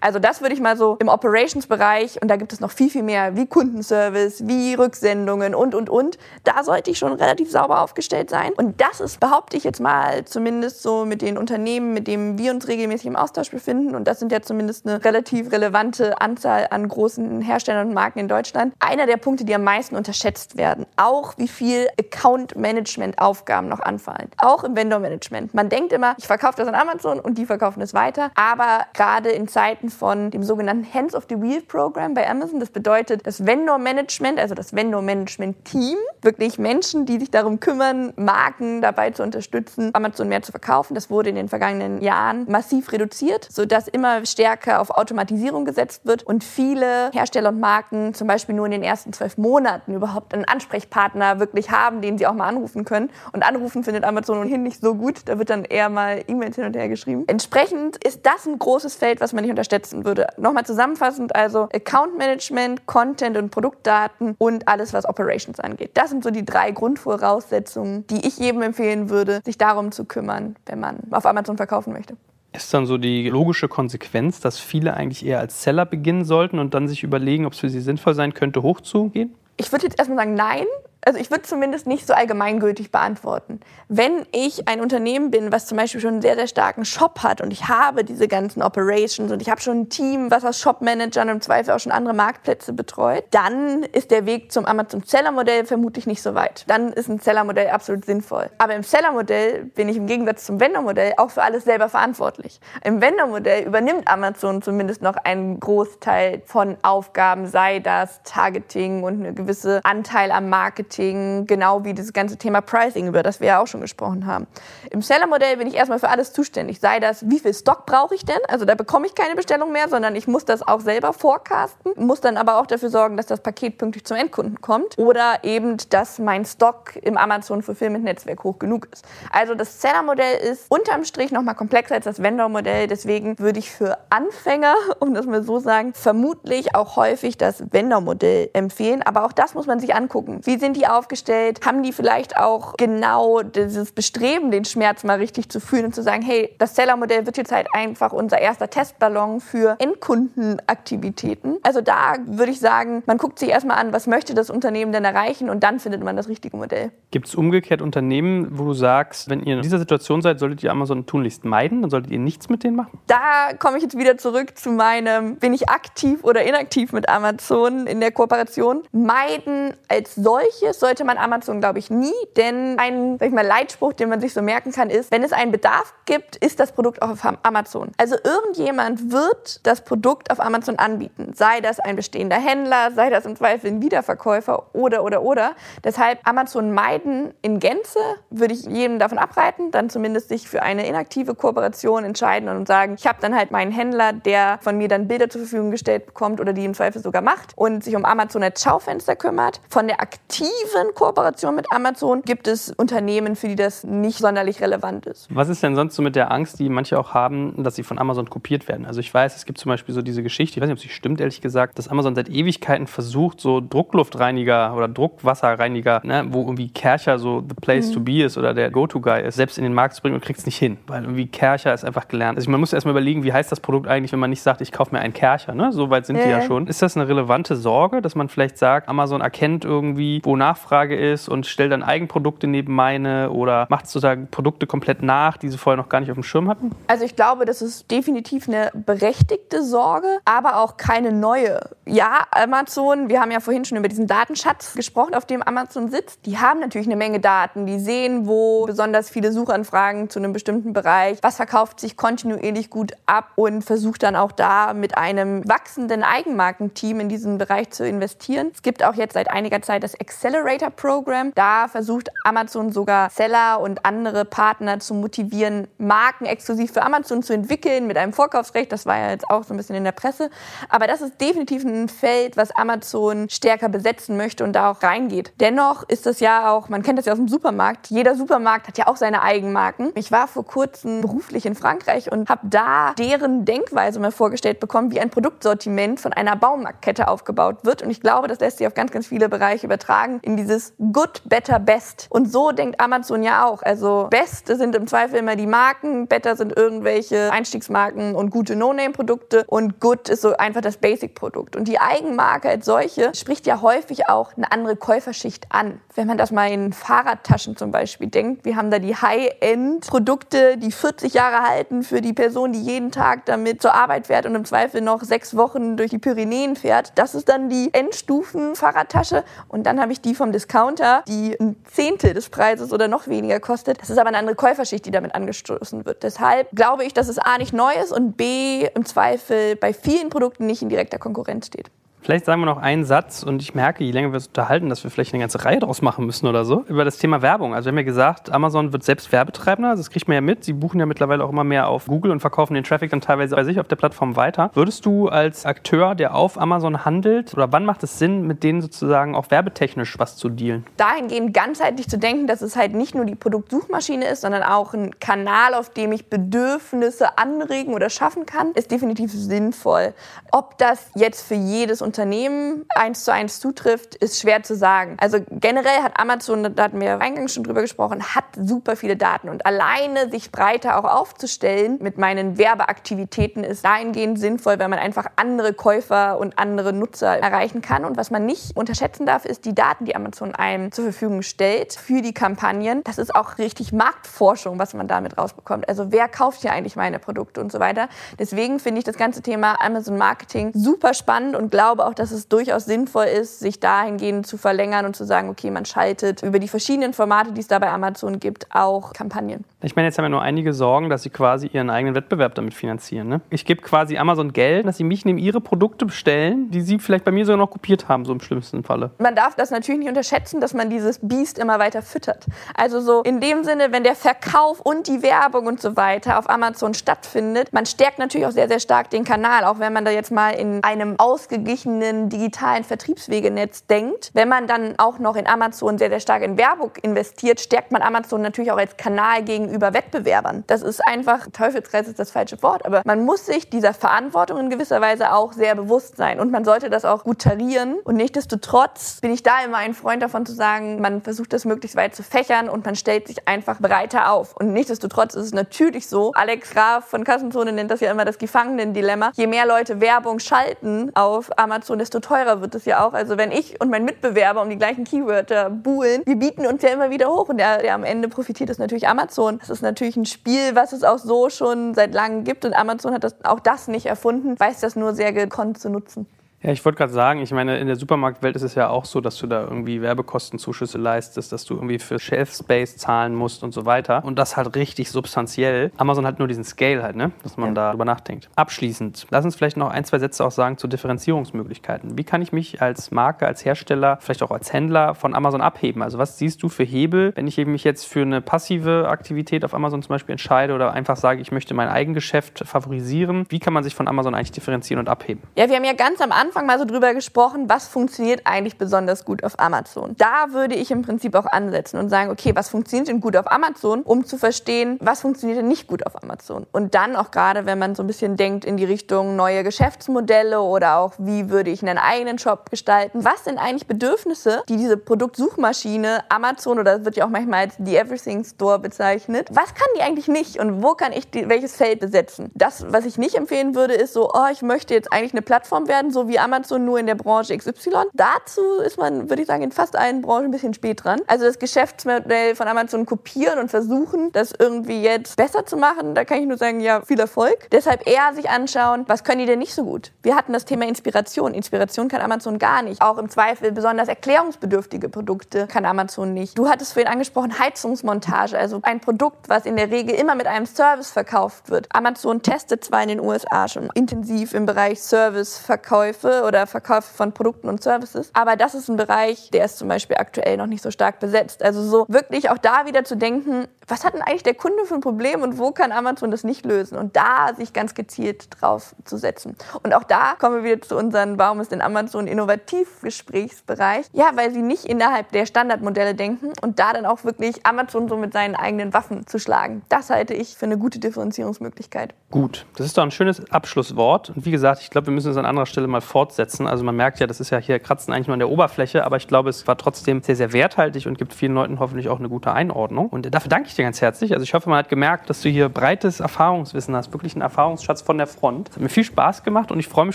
Also das würde ich mal so im Operations-Bereich und da gibt es noch viel, viel mehr wie Kundenservice, wie Rücksendungen und, und, und. Da sollte ich schon relativ sauber aufgestellt sein. Und das ist, behaupte ich jetzt mal, zumindest so mit den Unternehmen, mit denen wir uns regelmäßig im Austausch befinden. Und das sind ja zumindest eine relativ relevante Anzahl an großen Herstellern und Marken in Deutschland. Einer der Punkte, die am meisten unterschätzt werden. Auch wie viel Account-Management-Aufgaben noch anfallen. Auch im Vendor-Management. Man denkt immer, ich verkaufe das an Amazon und die verkaufen es weiter. Aber gerade in Zeiten von dem sogenannten Hands of the Wheel Program bei Amazon, das bedeutet das Vendor-Management, also das Vendor-Management-Team, wirklich Menschen, die sich darum kümmern, Marken dabei zu unterstützen, Amazon mehr zu verkaufen. Das wurde in den vergangenen Jahren massiv reduziert, sodass immer stärker auf Automatisierung gesetzt wird und viele Hersteller und Marken zum Beispiel nur in den ersten zwölf Monaten überhaupt einen Ansprechpartner wirklich haben, den sie auch mal anrufen können. Und anrufen findet Amazon ohnehin nicht so gut. Da wird dann eher mal E-Mails hin und her geschrieben. Entsprechend ist das ein großes Feld, was man nicht unterschätzen würde. Nochmal zusammenfassend, also Account Management, Content und Produktdaten und alles, was Operations angeht. Das sind so die drei Grundvoraussetzungen, die ich jedem empfehlen würde, sich darum zu kümmern, wenn man auf Amazon verkaufen möchte. Ist dann so die logische Konsequenz, dass viele eigentlich eher als Seller beginnen sollten und dann sich überlegen, ob es für sie sinnvoll sein könnte, hochzugehen? Ich würde jetzt erstmal sagen, nein, also ich würde zumindest nicht so allgemeingültig beantworten. Wenn ich ein Unternehmen bin, was zum Beispiel schon einen sehr, sehr starken Shop hat und ich habe diese ganzen Operations und ich habe schon ein Team, was aus Shop-Managern und im Zweifel auch schon andere Marktplätze betreut, dann ist der Weg zum Amazon-Seller-Modell vermutlich nicht so weit. Dann ist ein Seller-Modell absolut sinnvoll. Aber im Seller-Modell bin ich im Gegensatz zum Vendor-Modell auch für alles selber verantwortlich. Im Vendor-Modell übernimmt Amazon zumindest noch einen Großteil von Aufgaben, sei das Targeting und eine gewisse Anteil am Marketing Marketing, genau wie das ganze Thema Pricing, über das wir ja auch schon gesprochen haben. Im Seller-Modell bin ich erstmal für alles zuständig. Sei das, wie viel Stock brauche ich denn? Also da bekomme ich keine Bestellung mehr, sondern ich muss das auch selber forecasten, muss dann aber auch dafür sorgen, dass das Paket pünktlich zum Endkunden kommt oder eben, dass mein Stock im Amazon Fulfillment Netzwerk hoch genug ist. Also das Seller-Modell ist unterm Strich nochmal komplexer als das Vendor-Modell. Deswegen würde ich für Anfänger, um das mal so sagen, vermutlich auch häufig das Vendor-Modell empfehlen. Aber auch das muss man sich angucken. Wie sind die die aufgestellt? Haben die vielleicht auch genau dieses Bestreben, den Schmerz mal richtig zu fühlen und zu sagen, hey, das Seller-Modell wird jetzt halt einfach unser erster Testballon für Endkundenaktivitäten. Also da würde ich sagen, man guckt sich erstmal an, was möchte das Unternehmen denn erreichen und dann findet man das richtige Modell. Gibt es umgekehrt Unternehmen, wo du sagst, wenn ihr in dieser Situation seid, solltet ihr Amazon tunlichst meiden, dann solltet ihr nichts mit denen machen? Da komme ich jetzt wieder zurück zu meinem, bin ich aktiv oder inaktiv mit Amazon in der Kooperation? Meiden als solches sollte man Amazon, glaube ich, nie. Denn ein sag ich mal, Leitspruch, den man sich so merken kann, ist, wenn es einen Bedarf gibt, ist das Produkt auch auf Amazon. Also irgendjemand wird das Produkt auf Amazon anbieten. Sei das ein bestehender Händler, sei das im Zweifel ein Wiederverkäufer oder, oder, oder. Deshalb Amazon meiden in Gänze, würde ich jedem davon abreiten, dann zumindest sich für eine inaktive Kooperation entscheiden und sagen, ich habe dann halt meinen Händler, der von mir dann Bilder zur Verfügung gestellt bekommt oder die im Zweifel sogar macht und sich um Amazon als Schaufenster kümmert. Von der aktiven aktiven Kooperation mit Amazon gibt es Unternehmen, für die das nicht sonderlich relevant ist. Was ist denn sonst so mit der Angst, die manche auch haben, dass sie von Amazon kopiert werden? Also ich weiß, es gibt zum Beispiel so diese Geschichte, ich weiß nicht, ob sie stimmt, ehrlich gesagt, dass Amazon seit Ewigkeiten versucht, so Druckluftreiniger oder Druckwasserreiniger, ne, wo irgendwie Kercher so the place mhm. to be ist oder der Go-To-Guy ist, selbst in den Markt zu bringen und kriegt es nicht hin, weil irgendwie Kercher ist einfach gelernt. Also man muss erstmal überlegen, wie heißt das Produkt eigentlich, wenn man nicht sagt, ich kaufe mir einen Kercher, ne? So weit sind äh. die ja schon. Ist das eine relevante Sorge, dass man vielleicht sagt, Amazon erkennt irgendwie, wo Nachfrage ist und stellt dann Eigenprodukte neben meine oder macht sozusagen Produkte komplett nach, die sie vorher noch gar nicht auf dem Schirm hatten? Also ich glaube, das ist definitiv eine berechtigte Sorge, aber auch keine neue. Ja, Amazon, wir haben ja vorhin schon über diesen Datenschatz gesprochen, auf dem Amazon sitzt. Die haben natürlich eine Menge Daten. Die sehen, wo besonders viele Suchanfragen zu einem bestimmten Bereich, was verkauft sich kontinuierlich gut ab und versucht dann auch da mit einem wachsenden Eigenmarkenteam in diesen Bereich zu investieren. Es gibt auch jetzt seit einiger Zeit das Excel Accelerator Program. Da versucht Amazon sogar Seller und andere Partner zu motivieren, Marken exklusiv für Amazon zu entwickeln mit einem Vorkaufsrecht. Das war ja jetzt auch so ein bisschen in der Presse. Aber das ist definitiv ein Feld, was Amazon stärker besetzen möchte und da auch reingeht. Dennoch ist das ja auch, man kennt das ja aus dem Supermarkt. Jeder Supermarkt hat ja auch seine Eigenmarken. Ich war vor kurzem beruflich in Frankreich und habe da deren Denkweise mal vorgestellt bekommen, wie ein Produktsortiment von einer Baumarktkette aufgebaut wird. Und ich glaube, das lässt sich auf ganz, ganz viele Bereiche übertragen in dieses Good, Better, Best. Und so denkt Amazon ja auch. Also Best sind im Zweifel immer die Marken, Better sind irgendwelche Einstiegsmarken und gute No-Name-Produkte und Good ist so einfach das Basic-Produkt. Und die Eigenmarke als solche spricht ja häufig auch eine andere Käuferschicht an. Wenn man das mal in Fahrradtaschen zum Beispiel denkt, wir haben da die High-End-Produkte, die 40 Jahre halten für die Person, die jeden Tag damit zur Arbeit fährt und im Zweifel noch sechs Wochen durch die Pyrenäen fährt. Das ist dann die Endstufen-Fahrradtasche. Und dann habe ich die vom Discounter, die ein Zehntel des Preises oder noch weniger kostet. Das ist aber eine andere Käuferschicht, die damit angestoßen wird. Deshalb glaube ich, dass es A nicht neu ist und B im Zweifel bei vielen Produkten nicht in direkter Konkurrenz steht. Vielleicht sagen wir noch einen Satz und ich merke, je länger wir uns unterhalten, dass wir vielleicht eine ganze Reihe draus machen müssen oder so, über das Thema Werbung. Also wir haben ja gesagt, Amazon wird selbst Werbetreibender, also das kriegt man ja mit. Sie buchen ja mittlerweile auch immer mehr auf Google und verkaufen den Traffic dann teilweise bei sich auf der Plattform weiter. Würdest du als Akteur, der auf Amazon handelt, oder wann macht es Sinn, mit denen sozusagen auch werbetechnisch was zu dealen? Dahingehend ganzheitlich zu denken, dass es halt nicht nur die Produktsuchmaschine ist, sondern auch ein Kanal, auf dem ich Bedürfnisse anregen oder schaffen kann, ist definitiv sinnvoll. Ob das jetzt für jedes Unternehmen eins zu eins zutrifft, ist schwer zu sagen. Also generell hat Amazon, da hatten wir eingangs schon drüber gesprochen, hat super viele Daten und alleine sich breiter auch aufzustellen mit meinen Werbeaktivitäten ist dahingehend sinnvoll, weil man einfach andere Käufer und andere Nutzer erreichen kann. Und was man nicht unterschätzen darf, ist die Daten, die Amazon einem zur Verfügung stellt für die Kampagnen. Das ist auch richtig Marktforschung, was man damit rausbekommt. Also wer kauft hier eigentlich meine Produkte und so weiter. Deswegen finde ich das ganze Thema Amazon Marketing super spannend und glaube auch, dass es durchaus sinnvoll ist, sich dahingehend zu verlängern und zu sagen, okay, man schaltet über die verschiedenen Formate, die es da bei Amazon gibt, auch Kampagnen. Ich meine, jetzt haben wir nur einige Sorgen, dass sie quasi ihren eigenen Wettbewerb damit finanzieren. Ne? Ich gebe quasi Amazon Geld, dass sie mich neben ihre Produkte bestellen, die sie vielleicht bei mir sogar noch kopiert haben, so im schlimmsten Falle. Man darf das natürlich nicht unterschätzen, dass man dieses Biest immer weiter füttert. Also so in dem Sinne, wenn der Verkauf und die Werbung und so weiter auf Amazon stattfindet, man stärkt natürlich auch sehr, sehr stark den Kanal, auch wenn man da jetzt mal in einem ausgeglichenen digitalen Vertriebswegenetz denkt. Wenn man dann auch noch in Amazon sehr, sehr stark in Werbung investiert, stärkt man Amazon natürlich auch als Kanal gegenüber Wettbewerbern. Das ist einfach, Teufelskreis ist das falsche Wort, aber man muss sich dieser Verantwortung in gewisser Weise auch sehr bewusst sein und man sollte das auch gut tarieren und nichtsdestotrotz bin ich da immer ein Freund davon zu sagen, man versucht das möglichst weit zu fächern und man stellt sich einfach breiter auf und nichtsdestotrotz ist es natürlich so, Alex Graf von Kassenzone nennt das ja immer das Gefangenendilemma, je mehr Leute Werbung schalten auf Amazon, desto teurer wird es ja auch. Also wenn ich und mein Mitbewerber um die gleichen Keywörter buhlen, wir bieten uns ja immer wieder hoch und der, der am Ende profitiert ist natürlich Amazon. Das ist natürlich ein Spiel, was es auch so schon seit langem gibt und Amazon hat das, auch das nicht erfunden, weiß das nur sehr gekonnt zu nutzen. Ja, ich wollte gerade sagen, ich meine, in der Supermarktwelt ist es ja auch so, dass du da irgendwie Werbekostenzuschüsse leistest, dass du irgendwie für Shelf Space zahlen musst und so weiter. Und das halt richtig substanziell. Amazon hat nur diesen Scale halt, ne? dass man ja. da drüber nachdenkt. Abschließend, lass uns vielleicht noch ein, zwei Sätze auch sagen zu Differenzierungsmöglichkeiten. Wie kann ich mich als Marke, als Hersteller, vielleicht auch als Händler von Amazon abheben? Also was siehst du für Hebel, wenn ich eben mich jetzt für eine passive Aktivität auf Amazon zum Beispiel entscheide oder einfach sage, ich möchte mein Eigengeschäft favorisieren? Wie kann man sich von Amazon eigentlich differenzieren und abheben? Ja, wir haben ja ganz am Anfang Anfang mal so drüber gesprochen, was funktioniert eigentlich besonders gut auf Amazon. Da würde ich im Prinzip auch ansetzen und sagen, okay, was funktioniert denn gut auf Amazon, um zu verstehen, was funktioniert denn nicht gut auf Amazon. Und dann auch gerade, wenn man so ein bisschen denkt in die Richtung neue Geschäftsmodelle oder auch, wie würde ich einen eigenen Shop gestalten, was sind eigentlich Bedürfnisse, die diese Produktsuchmaschine Amazon oder wird ja auch manchmal als die Everything Store bezeichnet, was kann die eigentlich nicht und wo kann ich die, welches Feld besetzen? Das, was ich nicht empfehlen würde, ist so, oh, ich möchte jetzt eigentlich eine Plattform werden, so wie Amazon nur in der Branche XY. Dazu ist man, würde ich sagen, in fast allen Branchen ein bisschen spät dran. Also das Geschäftsmodell von Amazon kopieren und versuchen, das irgendwie jetzt besser zu machen, da kann ich nur sagen, ja, viel Erfolg. Deshalb eher sich anschauen, was können die denn nicht so gut? Wir hatten das Thema Inspiration. Inspiration kann Amazon gar nicht. Auch im Zweifel besonders erklärungsbedürftige Produkte kann Amazon nicht. Du hattest vorhin angesprochen, Heizungsmontage, also ein Produkt, was in der Regel immer mit einem Service verkauft wird. Amazon testet zwar in den USA schon intensiv im Bereich Serviceverkäufe, Vertriebe oder Verkäufe von Produkten und Services. Aber das ist ein Bereich, der ist zum Beispiel aktuell noch nicht so stark besetzt. Also so wirklich auch da wieder zu denken, was hat denn eigentlich der Kunde für ein Problem und wo kann Amazon das nicht lösen? Und da sich ganz gezielt drauf zu setzen. Und auch da kommen wir wieder zu unserem Warum ist denn Amazon Innovativgesprächsbereich? Ja, weil sie nicht innerhalb der Standardmodelle denken und da dann auch wirklich Amazon so mit seinen eigenen Waffen zu schlagen. Das halte ich für eine gute Differenzierungsmöglichkeit. Gut, das ist doch ein schönes Abschlusswort. Und wie gesagt, ich glaube, wir müssen es an anderer Stelle mal fortsetzen. Also man merkt ja, das ist ja hier kratzen eigentlich nur an der Oberfläche, aber ich glaube, es war trotzdem sehr, sehr werthaltig und gibt vielen Leuten hoffentlich auch eine gute Einordnung. Und dafür danke ich dir ganz herzlich. Also ich hoffe, man hat gemerkt, dass du hier breites Erfahrungswissen hast, wirklich einen Erfahrungsschatz von der Front. Es hat mir viel Spaß gemacht und ich freue mich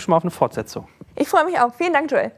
schon mal auf eine Fortsetzung. Ich freue mich auch. Vielen Dank, Joel.